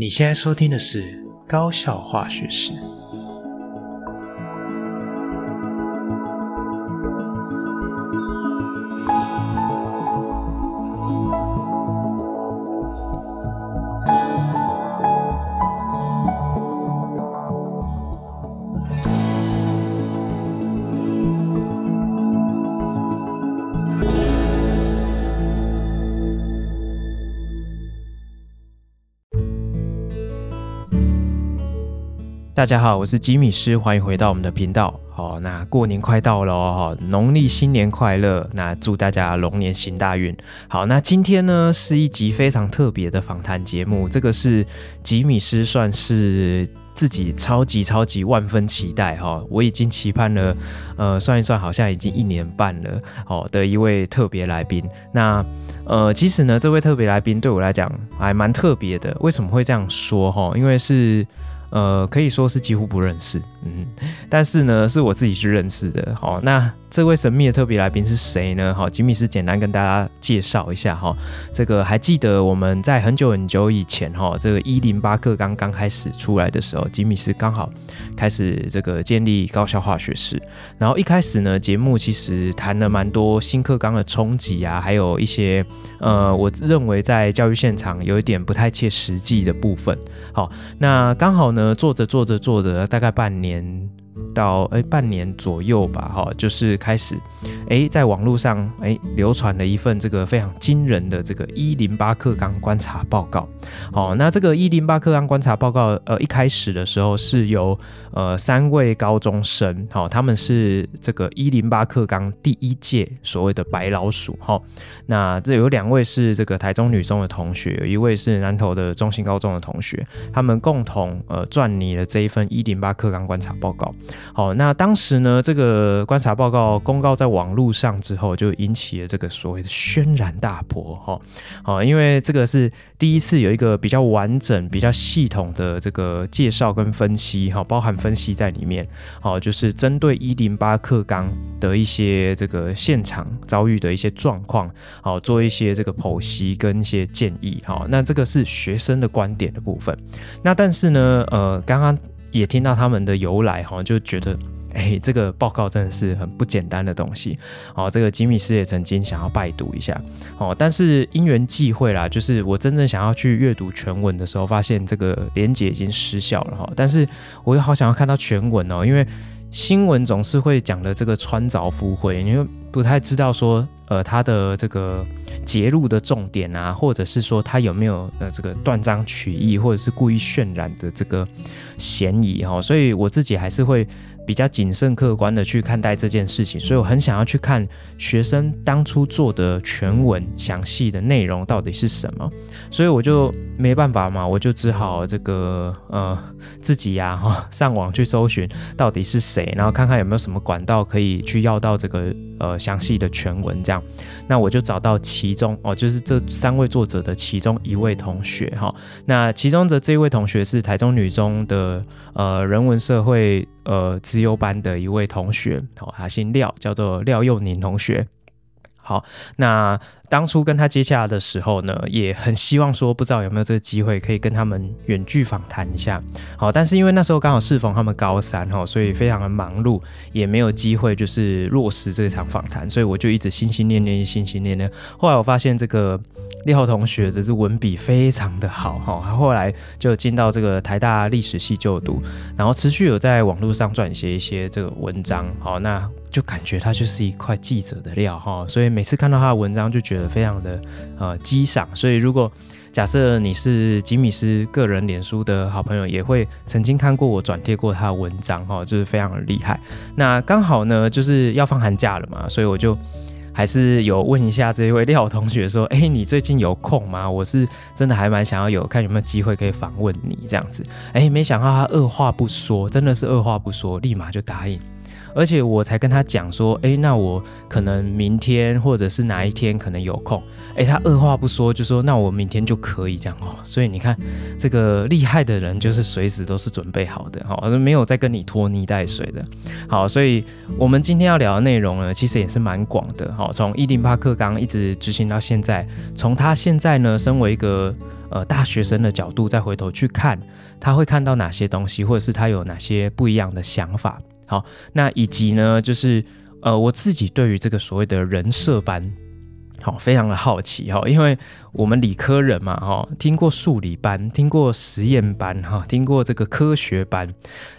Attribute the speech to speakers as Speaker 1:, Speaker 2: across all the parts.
Speaker 1: 你现在收听的是《高效化学史》。大家好，我是吉米师，欢迎回到我们的频道。好，那过年快到了哦，农历新年快乐！那祝大家龙年行大运。好，那今天呢是一集非常特别的访谈节目，这个是吉米师算是自己超级超级万分期待哈，我已经期盼了，呃，算一算好像已经一年半了，哦的一位特别来宾。那呃，其实呢，这位特别来宾对我来讲还蛮特别的。为什么会这样说哈？因为是。呃，可以说是几乎不认识，嗯，但是呢，是我自己去认识的。好，那。这位神秘的特别来宾是谁呢？好，吉米斯简单跟大家介绍一下哈。这个还记得我们在很久很久以前哈，这个一零八课刚刚开始出来的时候，吉米斯刚好开始这个建立高效化学室。然后一开始呢，节目其实谈了蛮多新课纲的冲击啊，还有一些呃，我认为在教育现场有一点不太切实际的部分。好，那刚好呢，做着做着做着，大概半年。年到诶半年左右吧，哈，就是开始诶在网络上诶流传了一份这个非常惊人的这个一零八课纲观察报告，好，那这个一零八课纲观察报告，呃，一开始的时候是由呃三位高中生，好，他们是这个一零八课纲第一届所谓的白老鼠，哈，那这有两位是这个台中女中的同学，有一位是南投的中兴高中的同学，他们共同呃撰拟了这一份一零八课纲观察报告。好，那当时呢，这个观察报告公告在网络上之后，就引起了这个所谓的轩然大波，哈，好，因为这个是第一次有一个比较完整、比较系统的这个介绍跟分析，哈，包含分析在里面，好，就是针对一零八课纲的一些这个现场遭遇的一些状况，好，做一些这个剖析跟一些建议，好，那这个是学生的观点的部分，那但是呢，呃，刚刚。也听到他们的由来哈，就觉得哎，这个报告真的是很不简单的东西哦。这个吉米斯也曾经想要拜读一下哦，但是因缘际会啦，就是我真正想要去阅读全文的时候，发现这个连结已经失效了哈。但是我又好想要看到全文哦，因为新闻总是会讲的这个穿凿附会，因为不太知道说呃他的这个。揭露的重点啊，或者是说他有没有呃这个断章取义，或者是故意渲染的这个嫌疑哈，所以我自己还是会比较谨慎客观的去看待这件事情，所以我很想要去看学生当初做的全文详细的内容到底是什么，所以我就没办法嘛，我就只好这个呃自己呀哈上网去搜寻到底是谁，然后看看有没有什么管道可以去要到这个呃详细的全文这样。那我就找到其中哦，就是这三位作者的其中一位同学哈。那其中的这一位同学是台中女中的呃人文社会呃资优班的一位同学，哦，他姓廖，叫做廖佑宁同学。好，那。当初跟他接洽的时候呢，也很希望说，不知道有没有这个机会可以跟他们远距访谈一下。好，但是因为那时候刚好适逢他们高三哈，所以非常的忙碌，也没有机会就是落实这场访谈，所以我就一直心心念念，心心念念。后来我发现这个廖同学的这文笔非常的好哈，他后来就进到这个台大历史系就读，然后持续有在网络上撰写一些这个文章。好，那就感觉他就是一块记者的料哈，所以每次看到他的文章就觉得。非常的呃激赏，所以如果假设你是吉米斯个人脸书的好朋友，也会曾经看过我转贴过他的文章哈，就是非常的厉害。那刚好呢，就是要放寒假了嘛，所以我就还是有问一下这位廖同学说：“哎，你最近有空吗？我是真的还蛮想要有看有没有机会可以访问你这样子。”哎，没想到他二话不说，真的是二话不说，立马就答应。而且我才跟他讲说，哎，那我可能明天或者是哪一天可能有空，哎，他二话不说就说，那我明天就可以这样哦。所以你看，这个厉害的人就是随时都是准备好的，哈，没有在跟你拖泥带水的。好，所以我们今天要聊的内容呢，其实也是蛮广的，哈，从一零八课刚一直执行到现在，从他现在呢，身为一个呃大学生的角度再回头去看。他会看到哪些东西，或者是他有哪些不一样的想法？好，那以及呢，就是呃，我自己对于这个所谓的人设班，好，非常的好奇哈，因为我们理科人嘛，哈，听过数理班，听过实验班，哈，听过这个科学班，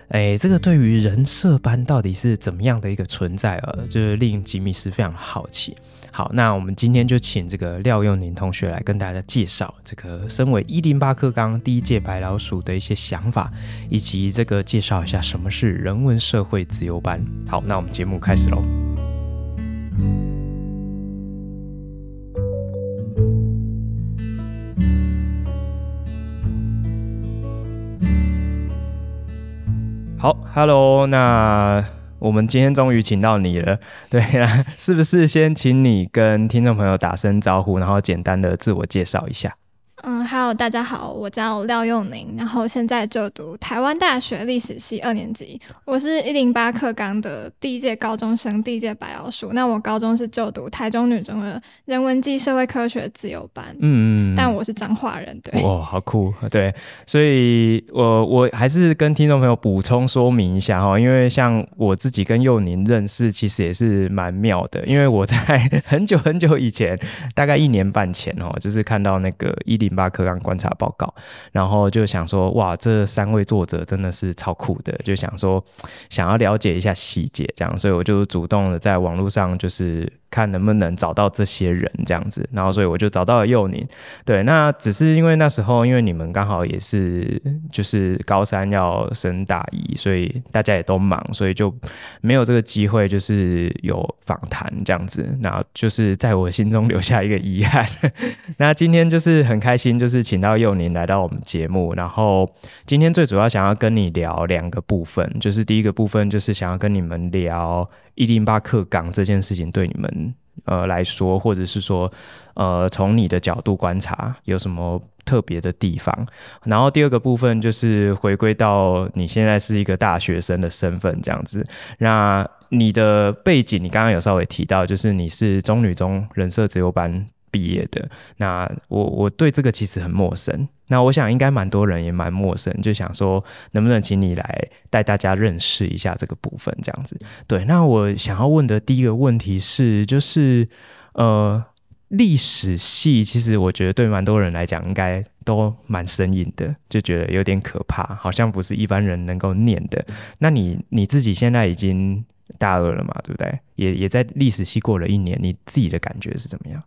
Speaker 1: 哎，这个对于人设班到底是怎么样的一个存在啊？就是令吉米斯非常好奇。好，那我们今天就请这个廖又宁同学来跟大家介绍这个身为一零八课纲第一届白老鼠的一些想法，以及这个介绍一下什么是人文社会自由班。好，那我们节目开始喽。好，Hello，那。我们今天终于请到你了，对啊，是不是先请你跟听众朋友打声招呼，然后简单的自我介绍一下？
Speaker 2: 嗯，Hello，大家好，我叫廖佑宁，然后现在就读台湾大学历史系二年级。我是一零八课纲的第一届高中生，第一届白老鼠。那我高中是就读台中女中的人文暨社会科学自由班，嗯，但我是彰化人，对。
Speaker 1: 哇，好酷，对。所以我我还是跟听众朋友补充说明一下哈，因为像我自己跟佑宁认识，其实也是蛮妙的，因为我在 很久很久以前，大概一年半前哦，就是看到那个一零。八课纲观察报告，然后就想说，哇，这三位作者真的是超酷的，就想说想要了解一下细节，这样，所以我就主动的在网络上就是。看能不能找到这些人这样子，然后所以我就找到了幼宁。对，那只是因为那时候因为你们刚好也是就是高三要升大一，所以大家也都忙，所以就没有这个机会就是有访谈这样子，然后就是在我心中留下一个遗憾。那今天就是很开心，就是请到幼宁来到我们节目，然后今天最主要想要跟你聊两个部分，就是第一个部分就是想要跟你们聊。一零八课港这件事情对你们呃来说，或者是说呃从你的角度观察有什么特别的地方？然后第二个部分就是回归到你现在是一个大学生的身份这样子。那你的背景，你刚刚有稍微提到，就是你是中女中人设自由班。毕业的。那我我对这个其实很陌生，那我想应该蛮多人也蛮陌生，就想说能不能请你来带大家认识一下这个部分，这样子。对，那我想要问的第一个问题是，就是呃，历史系其实我觉得对蛮多人来讲应该都蛮生硬的，就觉得有点可怕，好像不是一般人能够念的。那你你自己现在已经大二了嘛，对不对？也也在历史系过了一年，你自己的感觉是怎么样？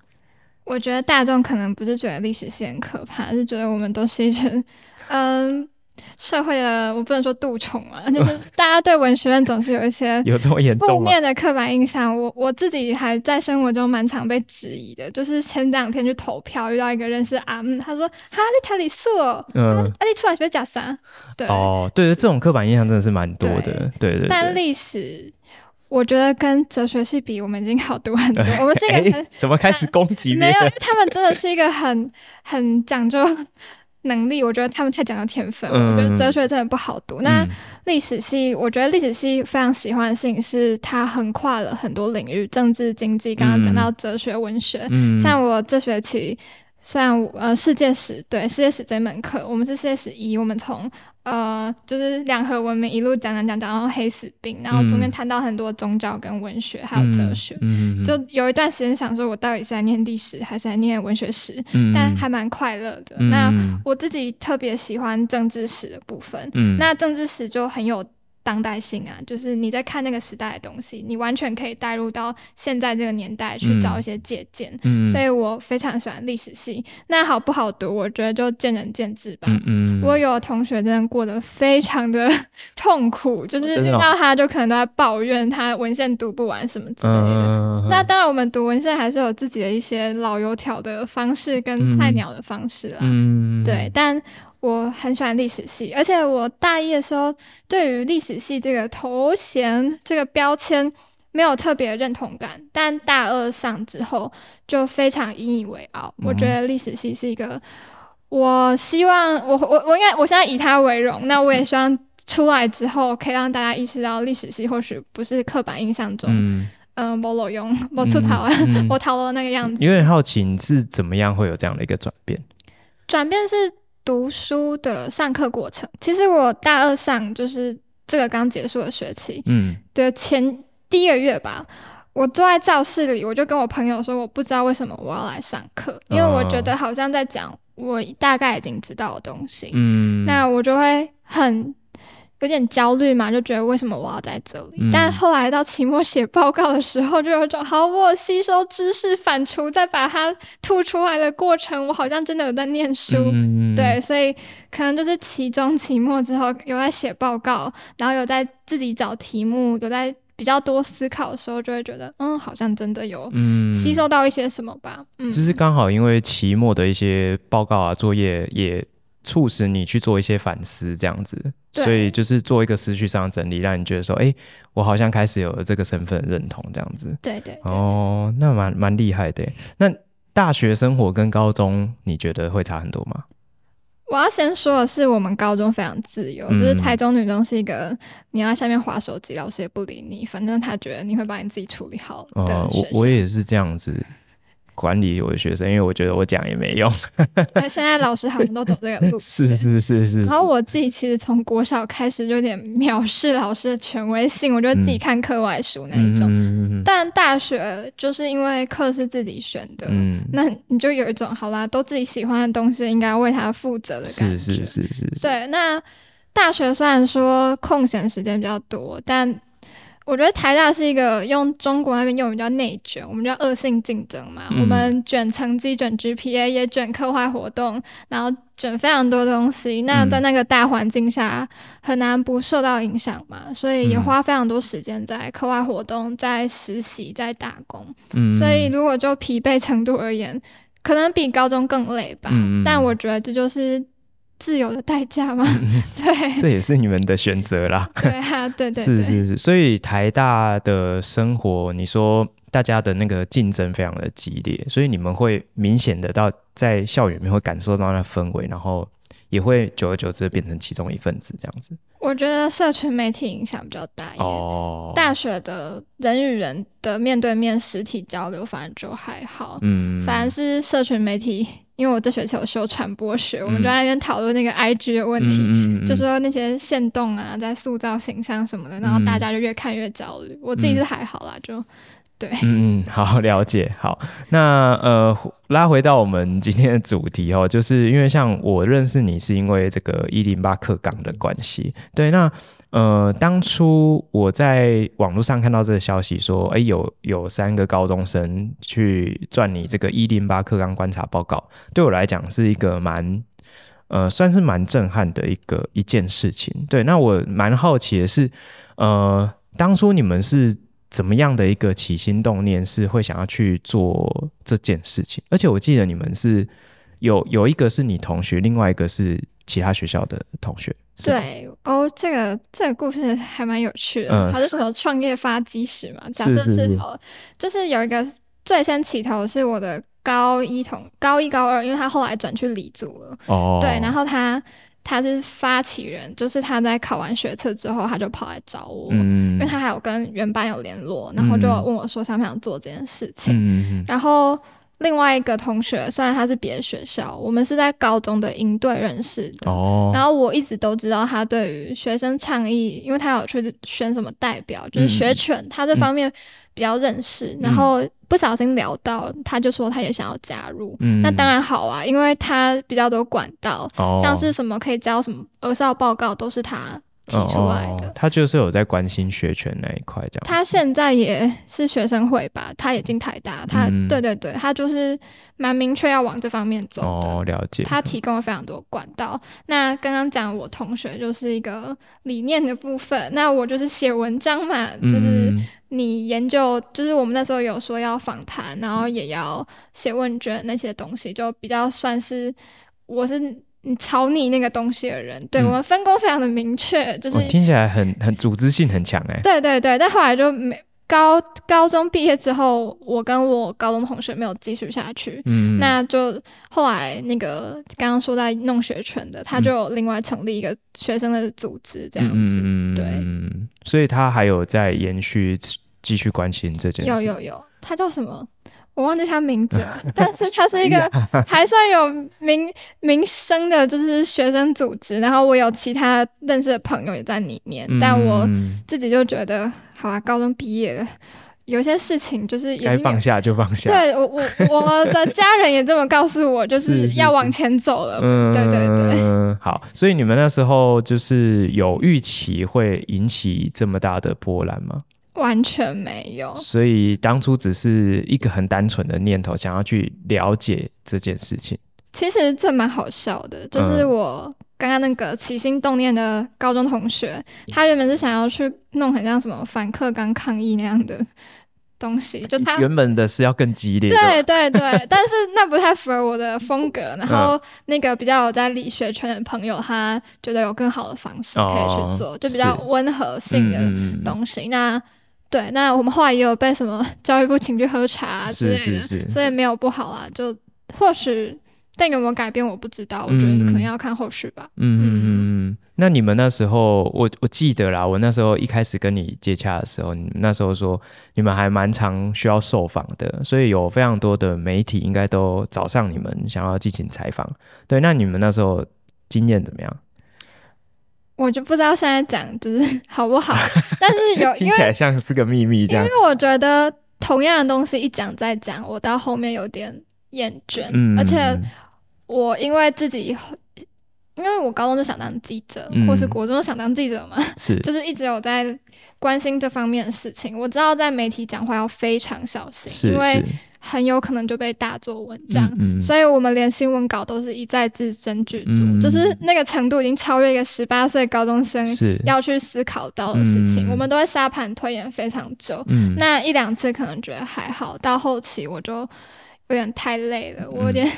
Speaker 2: 我觉得大众可能不是觉得历史系很可怕，是觉得我们都是一群，嗯，社会的我不能说蠹虫啊，就是大家对文学院总是有一些
Speaker 1: 有这么严重
Speaker 2: 负面的刻板印象。我我自己还在生活中蛮常被质疑的，就是前两天去投票遇到一个认识阿姆，他说：“哈，你台里素，嗯，啊，你出来是不是假啥？”对哦，
Speaker 1: 对对，这种刻板印象真的是蛮多的，对对，对。
Speaker 2: 但历史。我觉得跟哲学系比，我们已经好读很多。我们是一个很、
Speaker 1: 欸、怎么开始攻击？
Speaker 2: 没有，因为他们真的是一个很很讲究能力。我觉得他们太讲究天分。嗯、我觉得哲学真的不好读。嗯、那历史系，我觉得历史系非常喜欢的事情是它横跨了很多领域，政治、经济，刚刚讲到哲学、文学。嗯、像我这学期。虽然呃世界史对世界史这门课，我们是世界史一，我们从呃就是两河文明一路讲讲讲讲到黑死病，然后中间谈到很多宗教跟文学、嗯、还有哲学，嗯嗯、就有一段时间想说我到底是在念历史还是在念文学史，嗯、但还蛮快乐的。嗯、那我自己特别喜欢政治史的部分，嗯、那政治史就很有。当代性啊，就是你在看那个时代的东西，你完全可以带入到现在这个年代去找一些借鉴。嗯，所以我非常喜欢历史系。那好不好读，我觉得就见仁见智吧。嗯，我有同学真的过得非常的 痛苦，就是遇到他就可能都在抱怨他文献读不完什么之类的。那当然，我们读文献还是有自己的一些老油条的方式跟菜鸟的方式啦。嗯，对，但。我很喜欢历史系，而且我大一的时候对于历史系这个头衔、这个标签没有特别认同感，但大二上之后就非常引以为傲。嗯、我觉得历史系是一个，我希望我我我应该我现在以它为荣，那我也希望出来之后可以让大家意识到历史系或许不是刻板印象中。嗯嗯，没路用，没出逃啊，我逃了那个样子。
Speaker 1: 有点好奇，你是怎么样会有这样的一个转变？
Speaker 2: 转变是读书的上课过程。其实我大二上就是这个刚结束的学期，嗯，的前第一个月吧，我坐在教室里，我就跟我朋友说，我不知道为什么我要来上课，因为我觉得好像在讲我大概已经知道的东西。嗯，那我就会很。有点焦虑嘛，就觉得为什么我要在这里？嗯、但后来到期末写报告的时候，就有种好，我吸收知识、反刍，再把它吐出来的过程，我好像真的有在念书。嗯、对，所以可能就是期中、期末之后有在写报告，然后有在自己找题目，有在比较多思考的时候，就会觉得，嗯，好像真的有吸收到一些什么吧。嗯，
Speaker 1: 就是刚好因为期末的一些报告啊、作业也。促使你去做一些反思，这样子，所以就是做一个思绪上的整理，让你觉得说，哎、欸，我好像开始有了这个身份认同，这样子。
Speaker 2: 对，对对。
Speaker 1: 哦，那蛮蛮厉害的。那大学生活跟高中，你觉得会差很多吗？
Speaker 2: 我要先说的是，我们高中非常自由，嗯、就是台中女中是一个，你要在下面划手机，老师也不理你，反正他觉得你会把你自己处理好的
Speaker 1: 我我也是这样子。管理我的学生，因为我觉得我讲也没用。
Speaker 2: 那现在老师好像都走这个路。
Speaker 1: 是是是是是。
Speaker 2: 然后我自己其实从国小开始就有点藐视老师的权威性，我就自己看课外书那一种。嗯、但大学就是因为课是自己选的，嗯、那你就有一种好啦，都自己喜欢的东西，应该为他负责的感觉。是是是是，是。对，那大学虽然说空闲时间比较多，但。我觉得台大是一个用中国那边用语叫内卷，我们叫恶性竞争嘛。嗯、我们卷成绩、卷 GPA，也卷课外活动，然后卷非常多东西。那在那个大环境下，很难不受到影响嘛。所以也花非常多时间在课外活动、在实习、在打工。嗯、所以如果就疲惫程度而言，可能比高中更累吧。嗯、但我觉得这就是。自由的代价吗？对，
Speaker 1: 这也是你们的选择啦。
Speaker 2: 对啊，对对，对，
Speaker 1: 是是是。所以台大的生活，你说大家的那个竞争非常的激烈，所以你们会明显的到在校园里面会感受到那氛围，然后也会久而久之变成其中一份子这样子。
Speaker 2: 我觉得社群媒体影响比较大一点。哦，大学的人与人的面对面实体交流，反而就还好。嗯，反而是社群媒体。因为我这学期有修传播学，嗯、我们就在那边讨论那个 IG 的问题，就说那些线动啊，在塑造形象什么的，然后大家就越看越焦虑。嗯、我自己是还好啦，就对，
Speaker 1: 嗯嗯，好了解。好，那呃，拉回到我们今天的主题哦，就是因为像我认识你是因为这个一零八课纲的关系，对，那。呃，当初我在网络上看到这个消息，说，哎，有有三个高中生去赚你这个一零八课纲观察报告，对我来讲是一个蛮，呃，算是蛮震撼的一个一件事情。对，那我蛮好奇的是，呃，当初你们是怎么样的一个起心动念，是会想要去做这件事情？而且我记得你们是有有一个是你同学，另外一个是其他学校的同学。
Speaker 2: 对哦，这个这个故事还蛮有趣的，它、嗯、是什么创业发基石嘛？假设是好了，就是有一个最先起头是我的高一同高一高二，因为他后来转去理组了。哦，对，然后他他是发起人，就是他在考完学测之后，他就跑来找我，嗯、因为他还有跟原班有联络，然后就问我说想不想做这件事情，嗯、然后。另外一个同学，虽然他是别的学校，我们是在高中的营队认识的。哦。然后我一直都知道他对于学生倡议，因为他有去选什么代表，就是学犬，嗯、他这方面比较认识。嗯、然后不小心聊到，他就说他也想要加入。嗯。那当然好啊，因为他比较多管道，哦、像是什么可以交什么儿少报告，都是他。提出来的。哦，
Speaker 1: 他就是有在关心学权那一块，这样。
Speaker 2: 他现在也是学生会吧，他也进台大，他、嗯、对对对，他就是蛮明确要往这方面走的。
Speaker 1: 哦，了解。
Speaker 2: 他提供了非常多管道。那刚刚讲我同学就是一个理念的部分，那我就是写文章嘛，就是你研究，就是我们那时候有说要访谈，然后也要写问卷那些东西，就比较算是我是。你草拟那个东西的人，对、嗯、我们分工非常的明确，就是、哦、
Speaker 1: 听起来很很组织性很强哎。
Speaker 2: 对对对，但后来就没高高中毕业之后，我跟我高中同学没有继续下去，嗯，那就后来那个刚刚说在弄学权的，他就另外成立一个学生的组织这样子，嗯、对，
Speaker 1: 所以他还有在延续继续关心这件事，
Speaker 2: 有有有，他叫什么？我忘记他名字了，但是他是一个还算有名名声的，就是学生组织。然后我有其他认识的朋友也在里面，嗯、但我自己就觉得，好啊，高中毕业了，有些事情就是该
Speaker 1: 放下就放下。
Speaker 2: 对我，我我的家人也这么告诉我，就是要往前走了。是是是对对对，
Speaker 1: 嗯，好。所以你们那时候就是有预期会引起这么大的波澜吗？
Speaker 2: 完全没有，
Speaker 1: 所以当初只是一个很单纯的念头，想要去了解这件事情。
Speaker 2: 其实这蛮好笑的，就是我刚刚那个起心动念的高中同学，嗯、他原本是想要去弄很像什么反课纲抗议那样的东西，就他
Speaker 1: 原本的是要更激烈，
Speaker 2: 对对对，但是那不太符合我的风格。然后那个比较有在理学圈的朋友，他觉得有更好的方式可以去做，哦、就比较温和性的东西。嗯、那对，那我们后来也有被什么 教育部请去喝茶之类的，是是是，所以没有不好啊。就或许，但有没有改变我不知道，我觉得可能要看后续吧。
Speaker 1: 嗯嗯嗯嗯。那你们那时候，我我记得啦，我那时候一开始跟你接洽的时候，你那时候说你们还蛮常需要受访的，所以有非常多的媒体应该都找上你们，想要进行采访。对，那你们那时候经验怎么样？
Speaker 2: 我就不知道现在讲就是 好不好，但是有
Speaker 1: 听起来像是个秘密这样。
Speaker 2: 因为我觉得同样的东西一讲再讲，我到后面有点厌倦。嗯，而且我因为自己，因为我高中就想当记者，嗯、或是国中就想当记者嘛，是，就是一直有在关心这方面的事情。我知道在媒体讲话要非常小心，因为。很有可能就被大做文章，嗯嗯、所以我们连新闻稿都是一再字斟句酌，嗯、就是那个程度已经超越一个十八岁高中生要去思考到的事情。嗯、我们都会沙盘推演非常久，嗯、那一两次可能觉得还好，到后期我就有点太累了，我有点、嗯、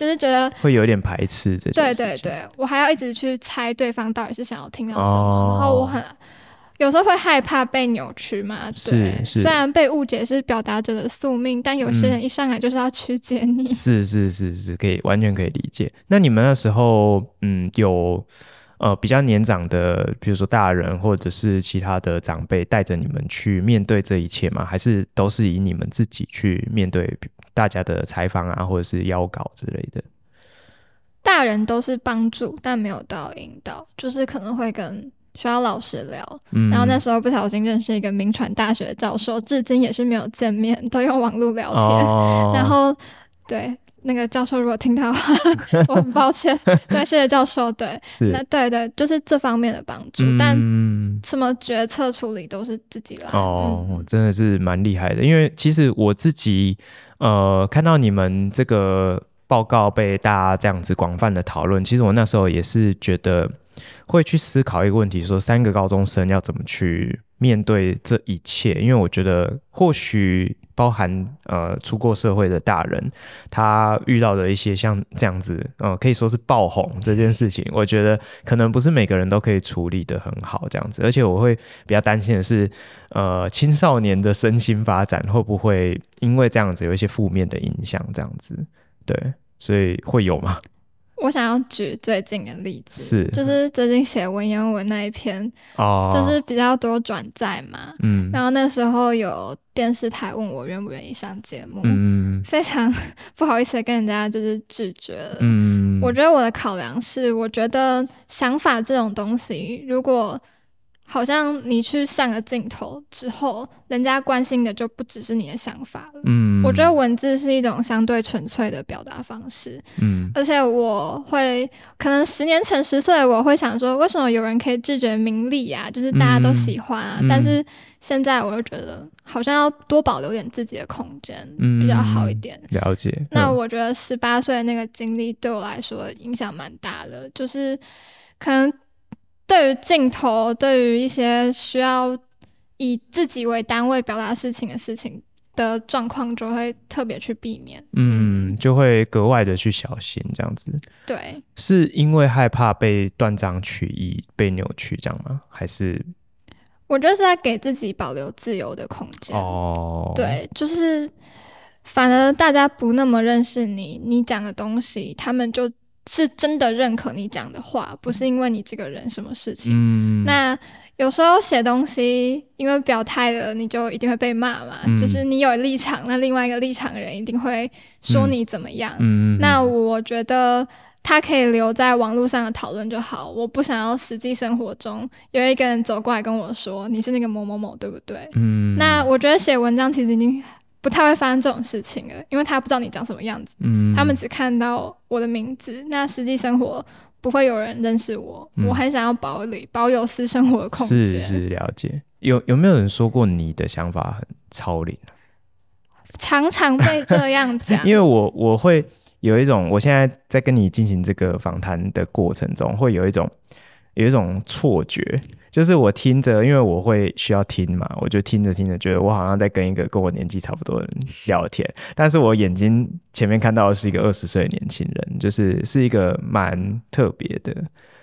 Speaker 2: 就是觉得
Speaker 1: 会有点排斥这。
Speaker 2: 对对对，我还要一直去猜对方到底是想要听到什么，哦、然后我很。有时候会害怕被扭曲嘛？对，虽然被误解是表达者的宿命，但有些人一上来就是要曲解你。嗯、
Speaker 1: 是是是是，可以完全可以理解。那你们那时候，嗯，有呃比较年长的，比如说大人或者是其他的长辈带着你们去面对这一切吗？还是都是以你们自己去面对大家的采访啊，或者是邀稿之类的？
Speaker 2: 大人都是帮助，但没有到引导，就是可能会跟。学校老师聊，嗯、然后那时候不小心认识一个名传大学的教授，至今也是没有见面，都用网络聊天。哦、然后，对那个教授如果听到的话，我很抱歉。对，谢谢教授。对，是那对对，就是这方面的帮助。嗯、但什么决策处理都是自己来。
Speaker 1: 哦，嗯、真的是蛮厉害的。因为其实我自己呃看到你们这个报告被大家这样子广泛的讨论，其实我那时候也是觉得。会去思考一个问题，说三个高中生要怎么去面对这一切？因为我觉得，或许包含呃出过社会的大人，他遇到的一些像这样子，呃，可以说是爆红这件事情，我觉得可能不是每个人都可以处理得很好这样子。而且我会比较担心的是，呃，青少年的身心发展会不会因为这样子有一些负面的影响？这样子，对，所以会有吗？
Speaker 2: 我想要举最近的例子，是就是最近写文言文那一篇，哦，就是比较多转载嘛，嗯，然后那时候有电视台问我愿不愿意上节目，嗯，非常 不好意思跟人家就是拒绝了，嗯，我觉得我的考量是，我觉得想法这种东西，如果好像你去上个镜头之后，人家关心的就不只是你的想法了。嗯，我觉得文字是一种相对纯粹的表达方式。嗯，而且我会可能十年前十岁，我会想说，为什么有人可以拒绝名利啊？就是大家都喜欢啊。嗯，但是现在我就觉得，好像要多保留点自己的空间，比较好一点。
Speaker 1: 嗯，了解。
Speaker 2: 那我觉得十八岁的那个经历对我来说影响蛮大的，就是可能。对于镜头，对于一些需要以自己为单位表达事情的事情，的状况就会特别去避免，
Speaker 1: 嗯，就会格外的去小心这样子。
Speaker 2: 对，
Speaker 1: 是因为害怕被断章取义、被扭曲这样吗？还是？
Speaker 2: 我觉得是在给自己保留自由的空间。哦，对，就是反而大家不那么认识你，你讲的东西，他们就是真的认可你讲的话，不是因为你这个人什么事情。嗯，那。有时候写东西，因为表态了，你就一定会被骂嘛。嗯、就是你有立场，那另外一个立场的人一定会说你怎么样。嗯、那我觉得他可以留在网络上的讨论就好。我不想要实际生活中有一个人走过来跟我说你是那个某某某，对不对？嗯、那我觉得写文章其实已经不太会发生这种事情了，因为他不知道你长什么样子。嗯、他们只看到我的名字，那实际生活。不会有人认识我，嗯、我很想要保留保有私生活的空间。
Speaker 1: 是是了解，有有没有人说过你的想法很超龄？
Speaker 2: 常常被这样讲，
Speaker 1: 因为我我会有一种，我现在在跟你进行这个访谈的过程中，会有一种有一种错觉。就是我听着，因为我会需要听嘛，我就听着听着，觉得我好像在跟一个跟我年纪差不多的人聊天，但是我眼睛前面看到的是一个二十岁的年轻人，就是是一个蛮特别的，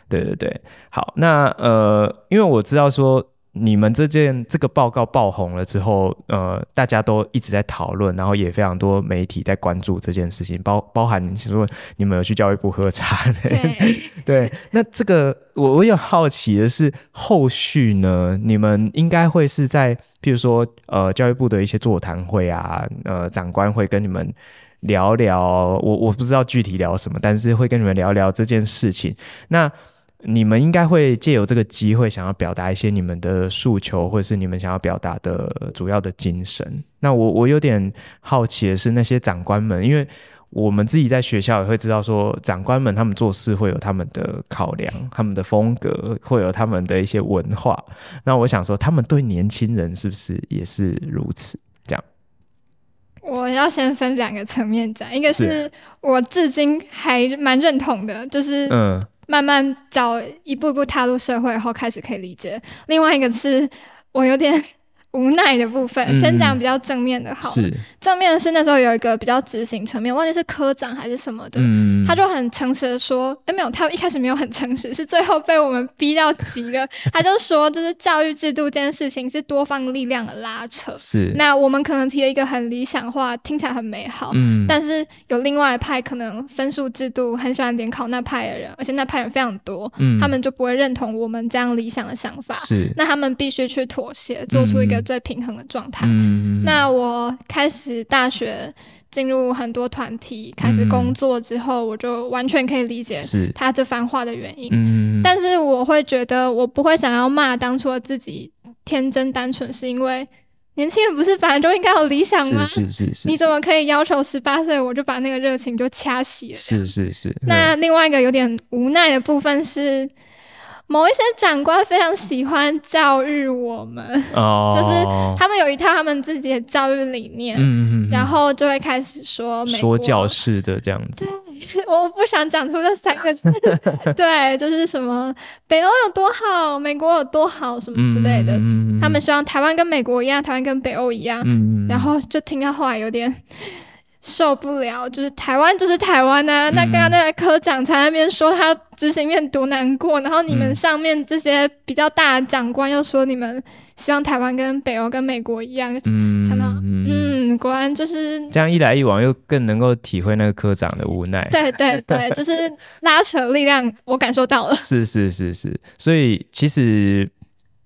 Speaker 1: 对对对。好，那呃，因为我知道说。你们这件这个报告爆红了之后，呃，大家都一直在讨论，然后也非常多媒体在关注这件事情，包包含你说你们有去教育部喝茶，对，对，那这个我我有好奇的是，后续呢，你们应该会是在，譬如说，呃，教育部的一些座谈会啊，呃，长官会跟你们聊聊，我我不知道具体聊什么，但是会跟你们聊聊这件事情，那。你们应该会借由这个机会，想要表达一些你们的诉求，或者是你们想要表达的主要的精神。那我我有点好奇的是，那些长官们，因为我们自己在学校也会知道，说长官们他们做事会有他们的考量，他们的风格，会有他们的一些文化。那我想说，他们对年轻人是不是也是如此？这样，
Speaker 2: 我要先分两个层面讲，一个是我至今还蛮认同的，就是嗯。慢慢找一步步踏入社会后开始可以理解。另外一个是我有点。无奈的部分，嗯、先讲比较正面的好。是正面的是那时候有一个比较执行层面，忘记是科长还是什么的，嗯、他就很诚实的说：“哎、欸，没有，他一开始没有很诚实，是最后被我们逼到急了。他就说，就是教育制度这件事情是多方力量的拉扯。是那我们可能提了一个很理想化，听起来很美好，嗯、但是有另外一派可能分数制度很喜欢联考那派的人，而且那派人非常多，嗯、他们就不会认同我们这样理想的想法。是那他们必须去妥协，做出一个。最平衡的状态。嗯、那我开始大学进入很多团体，开始工作之后，我就完全可以理解他这番话的原因。嗯但是我会觉得，我不会想要骂当初的自己天真单纯，是因为年轻人不是本来就应该有理想吗？是是是，是，是。你怎么可以要求十八岁我就把那个热情就掐熄了？是是是。那另外一个有点无奈的部分是。某一些长官非常喜欢教育我们，哦、就是他们有一套他们自己的教育理念，嗯、然后就会开始说
Speaker 1: 说教式的这样子。
Speaker 2: 我不想讲出这三个字。对，就是什么北欧有多好，美国有多好，什么之类的。嗯、他们希望台湾跟美国一样，台湾跟北欧一样。嗯、然后就听到后来有点。受不了，就是台湾就是台湾呐、啊。嗯、那刚刚那个科长在那边说他执行面多难过，然后你们上面这些比较大的长官又说你们希望台湾跟北欧跟美国一样，嗯、想到嗯，果然就是
Speaker 1: 这样一来一往，又更能够体会那个科长的无奈。
Speaker 2: 对对对，就是拉扯力量，我感受到了。
Speaker 1: 是是是是，所以其实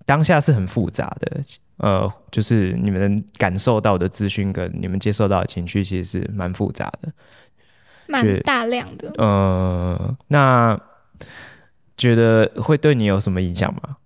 Speaker 1: 当下是很复杂的。呃，就是你们感受到的资讯跟你们接受到的情绪，其实是蛮复杂的，
Speaker 2: 蛮大量的。
Speaker 1: 呃，那觉得会对你有什么影响吗？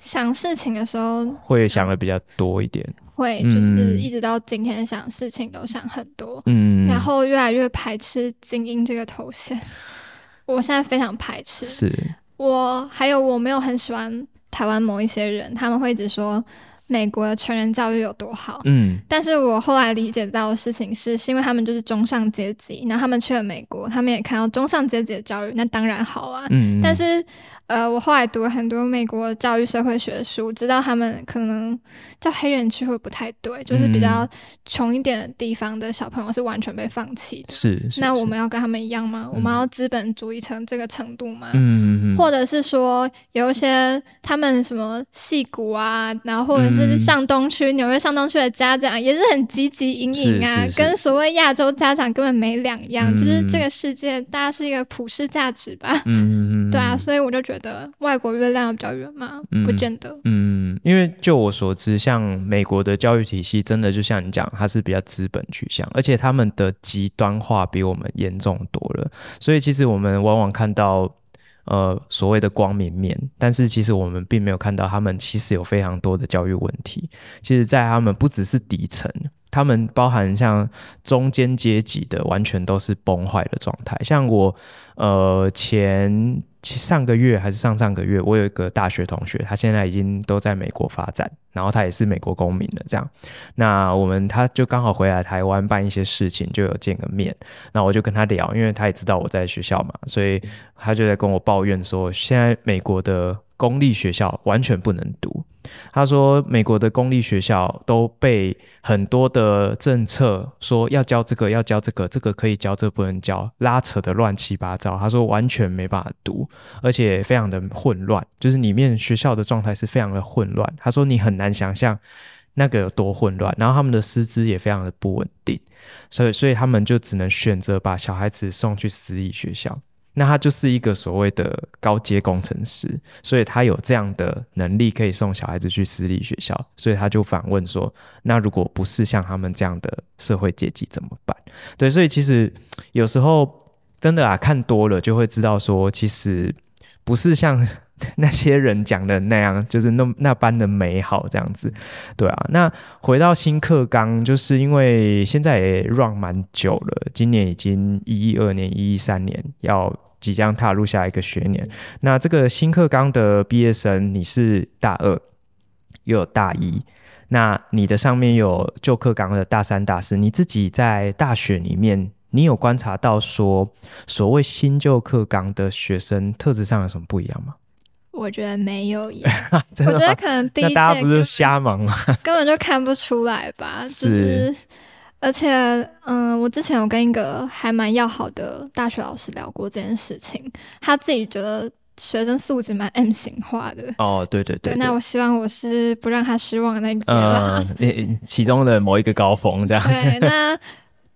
Speaker 2: 想事情的时候
Speaker 1: 会想的比较多一点，
Speaker 2: 会就是一直到今天想事情都想很多，嗯，然后越来越排斥精英这个头衔。我现在非常排斥，是我还有我没有很喜欢台湾某一些人，他们会一直说。美国的成人教育有多好？嗯，但是我后来理解到的事情是，是因为他们就是中上阶级，然后他们去了美国，他们也看到中上阶级的教育，那当然好啊。嗯，但是呃，我后来读了很多美国教育社会学的书，知道他们可能叫黑人区会不太对，就是比较穷一点的地方的小朋友是完全被放弃的。
Speaker 1: 是，是，
Speaker 2: 那我们要跟他们一样吗？我们要资本主义成这个程度吗？
Speaker 1: 嗯，
Speaker 2: 或者是说有一些他们什么戏骨啊，然后或者是上东区、纽约上东区的家长也是很积极营营啊，跟所谓亚洲家长根本没两样，就是这个世界大家是一个普世价值吧。嗯，对啊，所以我就觉得。觉得外国月亮比较圆吗？不见得。
Speaker 1: 嗯，因为就我所知，像美国的教育体系，真的就像你讲，它是比较资本取向，而且他们的极端化比我们严重多了。所以其实我们往往看到呃所谓的光明面，但是其实我们并没有看到他们其实有非常多的教育问题。其实，在他们不只是底层。他们包含像中间阶级的，完全都是崩坏的状态。像我，呃，前上个月还是上上个月，我有一个大学同学，他现在已经都在美国发展，然后他也是美国公民了。这样，那我们他就刚好回来台湾办一些事情，就有见个面。那我就跟他聊，因为他也知道我在学校嘛，所以他就在跟我抱怨说，现在美国的。公立学校完全不能读。他说，美国的公立学校都被很多的政策说要教这个，要教这个，这个可以教，这个不能教，拉扯得乱七八糟。他说完全没办法读，而且非常的混乱，就是里面学校的状态是非常的混乱。他说你很难想象那个有多混乱，然后他们的师资也非常的不稳定，所以所以他们就只能选择把小孩子送去私立学校。那他就是一个所谓的高阶工程师，所以他有这样的能力可以送小孩子去私立学校，所以他就反问说：“那如果不是像他们这样的社会阶级怎么办？”对，所以其实有时候真的啊，看多了就会知道说，其实不是像 那些人讲的那样，就是那那般的美好这样子。对啊，那回到新课纲，就是因为现在也 run 蛮久了，今年已经一一二年、一一三年要。即将踏入下一个学年，那这个新课纲的毕业生，你是大二，又有大一，那你的上面有旧课纲的大三、大四，你自己在大学里面，你有观察到说，所谓新旧课纲的学生特质上有什么不一样吗？
Speaker 2: 我觉得没有耶，我觉得可能第一届
Speaker 1: 大家不是瞎忙吗？
Speaker 2: 根本就看不出来吧，就是。而且，嗯，我之前有跟一个还蛮要好的大学老师聊过这件事情，他自己觉得学生素质蛮 M 型化的。
Speaker 1: 哦，对对对，对。
Speaker 2: 那我希望我是不让他失望的那个。嗯，
Speaker 1: 其中的某一个高峰这样。
Speaker 2: 对，那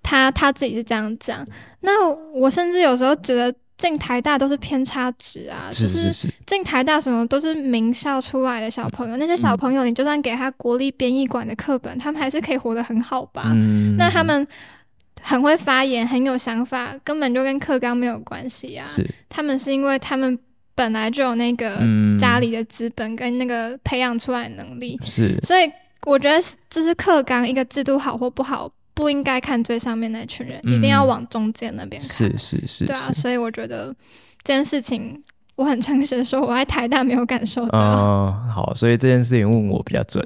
Speaker 2: 他他自己是这样讲。那我甚至有时候觉得。进台大都是偏差值啊，是是是，就是进台大什么都是名校出来的小朋友，嗯、那些小朋友你就算给他国立编译馆的课本，嗯、他们还是可以活得很好吧？嗯、那他们很会发言，很有想法，根本就跟课纲没有关系啊。是，他们是因为他们本来就有那个家里的资本跟那个培养出来的能力，是，所以我觉得就是课纲一个制度好或不好。不应该看最上面那群人，嗯、一定要往中间那边看。
Speaker 1: 是是是，
Speaker 2: 对啊，所以我觉得这件事情，我很诚实的说，我在台大没有感受到。
Speaker 1: 嗯，好，所以这件事情问我比较准，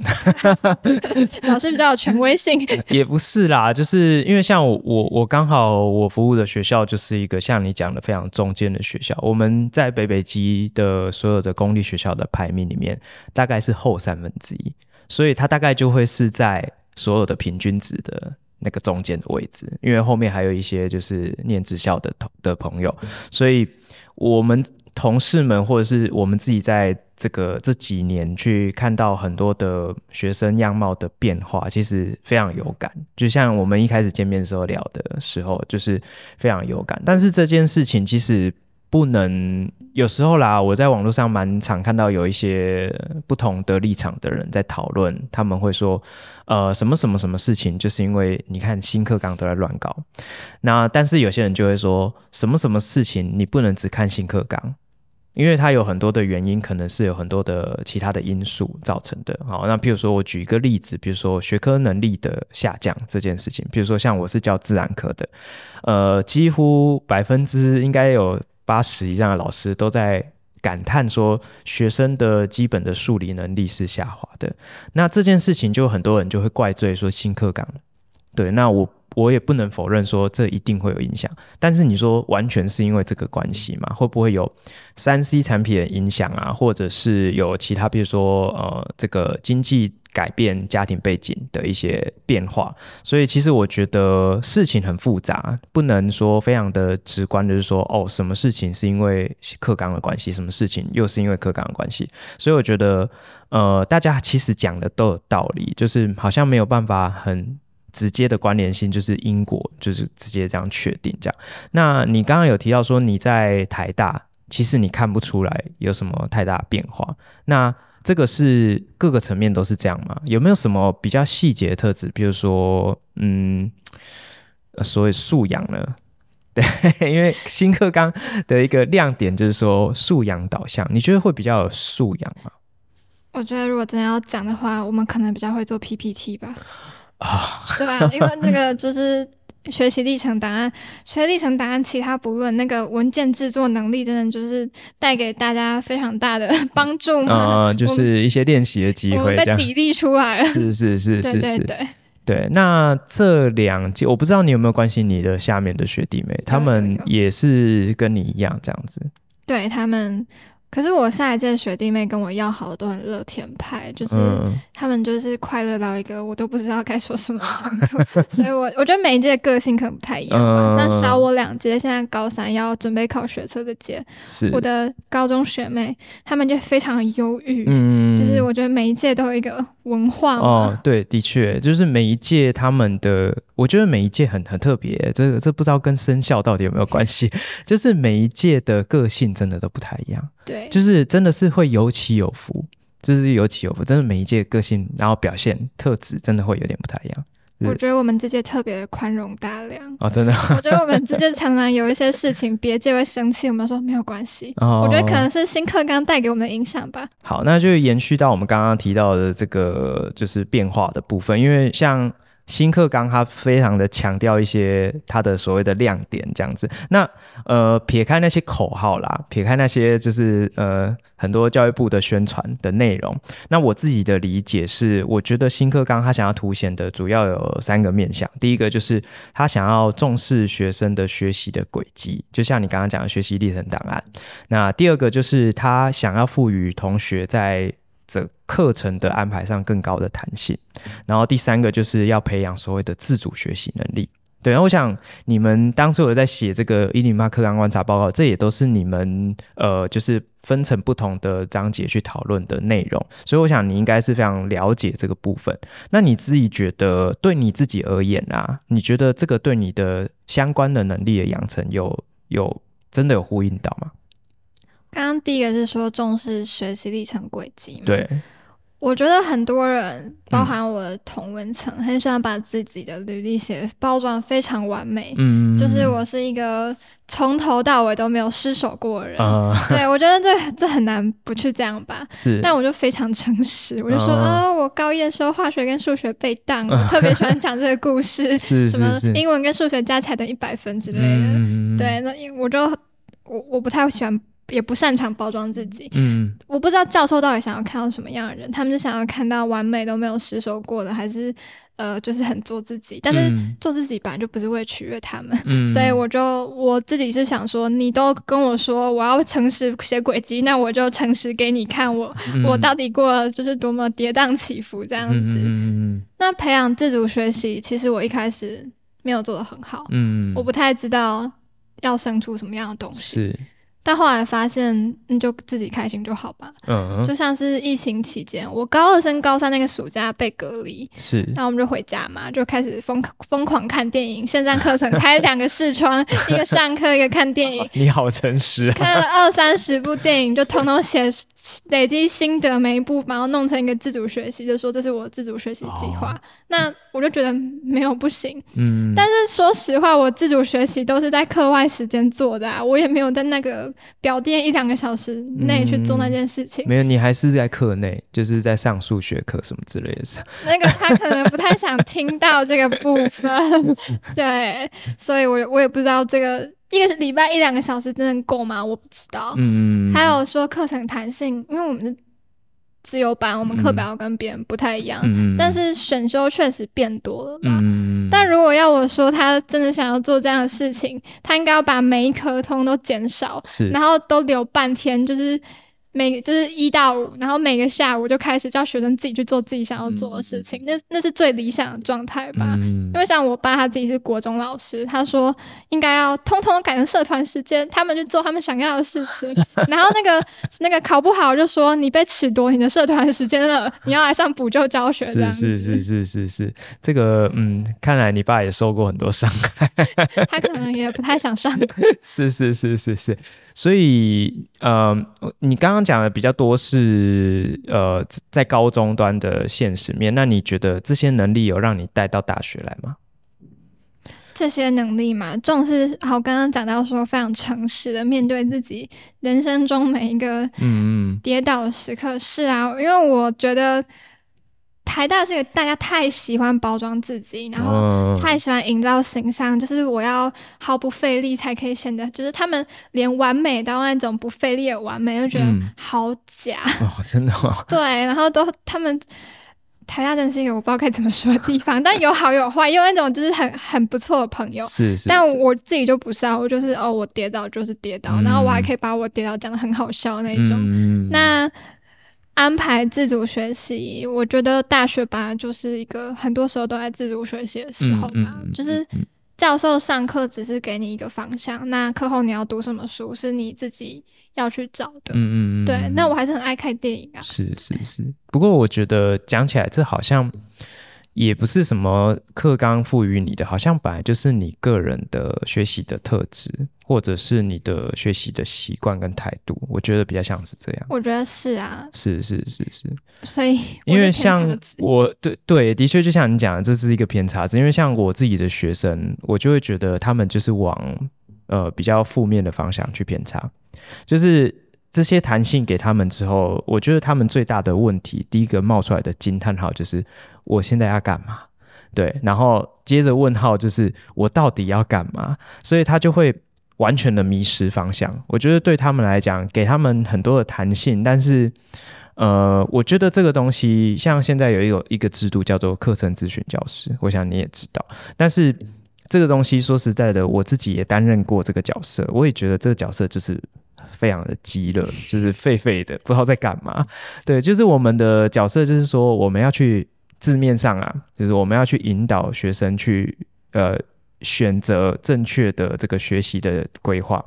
Speaker 2: 老师比较有权威性。
Speaker 1: 也不是啦，就是因为像我我我刚好我服务的学校就是一个像你讲的非常中间的学校，我们在北北基的所有的公立学校的排名里面，大概是后三分之一，所以它大概就会是在所有的平均值的。那个中间的位置，因为后面还有一些就是念职校的同的朋友，所以我们同事们或者是我们自己在这个这几年去看到很多的学生样貌的变化，其实非常有感。就像我们一开始见面的时候聊的时候，就是非常有感。但是这件事情其实。不能有时候啦，我在网络上蛮常看到有一些不同的立场的人在讨论，他们会说，呃，什么什么什么事情，就是因为你看新课纲都在乱搞。那但是有些人就会说，什么什么事情你不能只看新课纲，因为它有很多的原因，可能是有很多的其他的因素造成的。好，那譬如说我举一个例子，比如说学科能力的下降这件事情，比如说像我是教自然科的，呃，几乎百分之应该有。八十以上的老师都在感叹说，学生的基本的数理能力是下滑的。那这件事情就很多人就会怪罪说新课纲。对，那我我也不能否认说这一定会有影响。但是你说完全是因为这个关系嘛？会不会有三 C 产品的影响啊？或者是有其他，比如说呃，这个经济改变、家庭背景的一些变化？所以其实我觉得事情很复杂，不能说非常的直观，就是说哦，什么事情是因为课纲的关系，什么事情又是因为课纲的关系？所以我觉得呃，大家其实讲的都有道理，就是好像没有办法很。直接的关联性就是因果，就是直接这样确定这样。那你刚刚有提到说你在台大，其实你看不出来有什么太大变化。那这个是各个层面都是这样吗？有没有什么比较细节的特质？比如说，嗯，所谓素养呢？对，因为新课纲的一个亮点就是说素养导向，你觉得会比较有素养吗？
Speaker 2: 我觉得如果真的要讲的话，我们可能比较会做 PPT 吧。啊，对吧？因为那个就是学习历程档案，学习历程档案，其他不论，那个文件制作能力，真的就是带给大家非常大的 帮助嘛。啊、
Speaker 1: 呃，就是一些练习的机会，
Speaker 2: 被比例出来了。
Speaker 1: 是是是是是，对对
Speaker 2: 对，
Speaker 1: 对。那这两届，我不知道你有没有关心你的下面的学弟妹，他们也是跟你一样这样子。
Speaker 2: 对他们。可是我下一届学弟妹跟我要好的都很乐天派，就是他们就是快乐到一个我都不知道该说什么程度，所以我我觉得每一届个性可能不太一样吧。像小我两届，现在高三要准备考学测的届，我的高中学妹他们就非常的忧郁，嗯，就是我觉得每一届都有一个文化
Speaker 1: 哦，对，的确就是每一届他们的，我觉得每一届很很特别，这个这不知道跟生肖到底有没有关系，就是每一届的个性真的都不太一样。
Speaker 2: 对，
Speaker 1: 就是真的是会有起有伏，就是有起有伏，真的每一届个性，然后表现特质，真的会有点不太一样。
Speaker 2: 我觉得我们这届特别的宽容大量
Speaker 1: 哦，真的。
Speaker 2: 我觉得我们这届常常有一些事情，别届会生气，我们说没有关系。哦，我觉得可能是新课纲带给我们的影响吧。
Speaker 1: 好，那就延续到我们刚刚提到的这个就是变化的部分，因为像。新课纲它非常的强调一些它的所谓的亮点这样子，那呃撇开那些口号啦，撇开那些就是呃很多教育部的宣传的内容，那我自己的理解是，我觉得新课纲它想要凸显的主要有三个面向，第一个就是他想要重视学生的学习的轨迹，就像你刚刚讲的学习历程档案，那第二个就是他想要赋予同学在这课程的安排上更高的弹性，然后第三个就是要培养所谓的自主学习能力。对，我想你们当时我在写这个一零八课纲观察报告，这也都是你们呃，就是分成不同的章节去讨论的内容，所以我想你应该是非常了解这个部分。那你自己觉得，对你自己而言啊，你觉得这个对你的相关的能力的养成有有真的有呼应到吗？
Speaker 2: 刚刚第一个是说重视学习历程轨迹，
Speaker 1: 对，
Speaker 2: 我觉得很多人，包含我的同文层，很喜欢把自己的履历写包装非常完美，嗯，就是我是一个从头到尾都没有失手过的人，嗯、对，我觉得这这很难不去这样吧，
Speaker 1: 是，
Speaker 2: 但我就非常诚实，我就说啊、哦，我高一的时候化学跟数学被当，我特别喜欢讲这个故事，
Speaker 1: 是
Speaker 2: 什么英文跟数学加起来等一百分之类的，嗯、对，那我就我我不太喜欢。也不擅长包装自己，嗯，我不知道教授到底想要看到什么样的人，他们是想要看到完美都没有失手过的，还是呃，就是很做自己？但是做自己本来就不是为了取悦他们，嗯，所以我就我自己是想说，你都跟我说我要诚实写轨迹，那我就诚实给你看我，我、嗯、我到底过了就是多么跌宕起伏这样子。嗯，那培养自主学习，其实我一开始没有做的很好，嗯，我不太知道要生出什么样的东西。是。但后来发现，那就自己开心就好吧。嗯，就像是疫情期间，我高二升高三那个暑假被隔离，
Speaker 1: 是，
Speaker 2: 那我们就回家嘛，就开始疯疯狂看电影，线上课程开两个视窗，一个上课，一个看电影。
Speaker 1: 你好诚实啊。
Speaker 2: 看了二三十部电影，就统统写累积心得，每一步把它弄成一个自主学习，就说这是我自主学习计划。哦。那我就觉得没有不行，嗯，但是说实话，我自主学习都是在课外时间做的啊，我也没有在那个。表垫一两个小时内去做那件事情，
Speaker 1: 嗯，没有，你还是在课内，就是在上数学课什么之类的。
Speaker 2: 那个他可能不太想听到这个部分，对，所以我我也不知道这个一个礼拜一两个小时真的够吗？我不知道。嗯，还有说课程弹性，因为我们是自由班，我们课表跟别人不太一样，嗯、但是选修确实变多了吧。嗯、但如果要我说，他真的想要做这样的事情，他应该要把每一科通都减少，
Speaker 1: 是
Speaker 2: 然后都留半天，就是。每就是一到五，然后每个下午就开始叫学生自己去做自己想要做的事情，嗯、那那是最理想的状态吧。嗯、因为像我爸他自己是国中老师，他说应该要通通改成社团时间，他们去做他们想要的事情。然后那个那个考不好就说你被褫夺你的社团时间了，你要来上补救教学。
Speaker 1: 是是是是是是，这个嗯，看来你爸也受过很多伤害，
Speaker 2: 他可能也不太想上。
Speaker 1: 是是是是是，所以呃，你刚刚。讲的比较多是呃，在高中端的现实面，那你觉得这些能力有让你带到大学来吗？
Speaker 2: 这些能力嘛，重视好，刚刚讲到说非常诚实的面对自己人生中每一个嗯跌倒的时刻，是啊，因为我觉得。台大是个大家太喜欢包装自己，然后太喜欢营造形象，就是我要毫不费力才可以显得，就是他们连完美到那种不费力的完美，就觉得好假、
Speaker 1: 嗯、哦，真的吗？
Speaker 2: 对，然后都他们台大真是一个我不知道该怎么说的地方，但有好有坏，有那种就是很很不错的朋友，
Speaker 1: 是是，是，
Speaker 2: 但我自己就不是啊，我就是哦，我跌倒就是跌倒，嗯、然后我还可以把我跌倒讲的很好笑那种，嗯、那。安排自主学习，我觉得大学吧就是一个很多时候都在自主学习的时候嘛，嗯嗯、就是教授上课只是给你一个方向，那课后你要读什么书是你自己要去找的。嗯嗯对，那我还是很爱看电影啊。
Speaker 1: 是是是，不过我觉得讲起来这好像。也不是什么课纲赋予你的，好像本来就是你个人的学习的特质，或者是你的学习的习惯跟态度。我觉得比较像是这样。
Speaker 2: 我觉得是啊，
Speaker 1: 是是是是。
Speaker 2: 所以，
Speaker 1: 因为像我对对，的确就像你讲的，这是一个偏差值。因为像我自己的学生，我就会觉得他们就是往呃比较负面的方向去偏差，就是。这些弹性给他们之后，我觉得他们最大的问题，第一个冒出来的惊叹号就是我现在要干嘛？对，然后接着问号就是我到底要干嘛？所以他就会完全的迷失方向。我觉得对他们来讲，给他们很多的弹性，但是呃，我觉得这个东西像现在有一个一个制度叫做课程咨询教师，我想你也知道。但是这个东西说实在的，我自己也担任过这个角色，我也觉得这个角色就是。非常的鸡肋，就是废废的，不知道在干嘛。对，就是我们的角色，就是说我们要去字面上啊，就是我们要去引导学生去呃选择正确的这个学习的规划，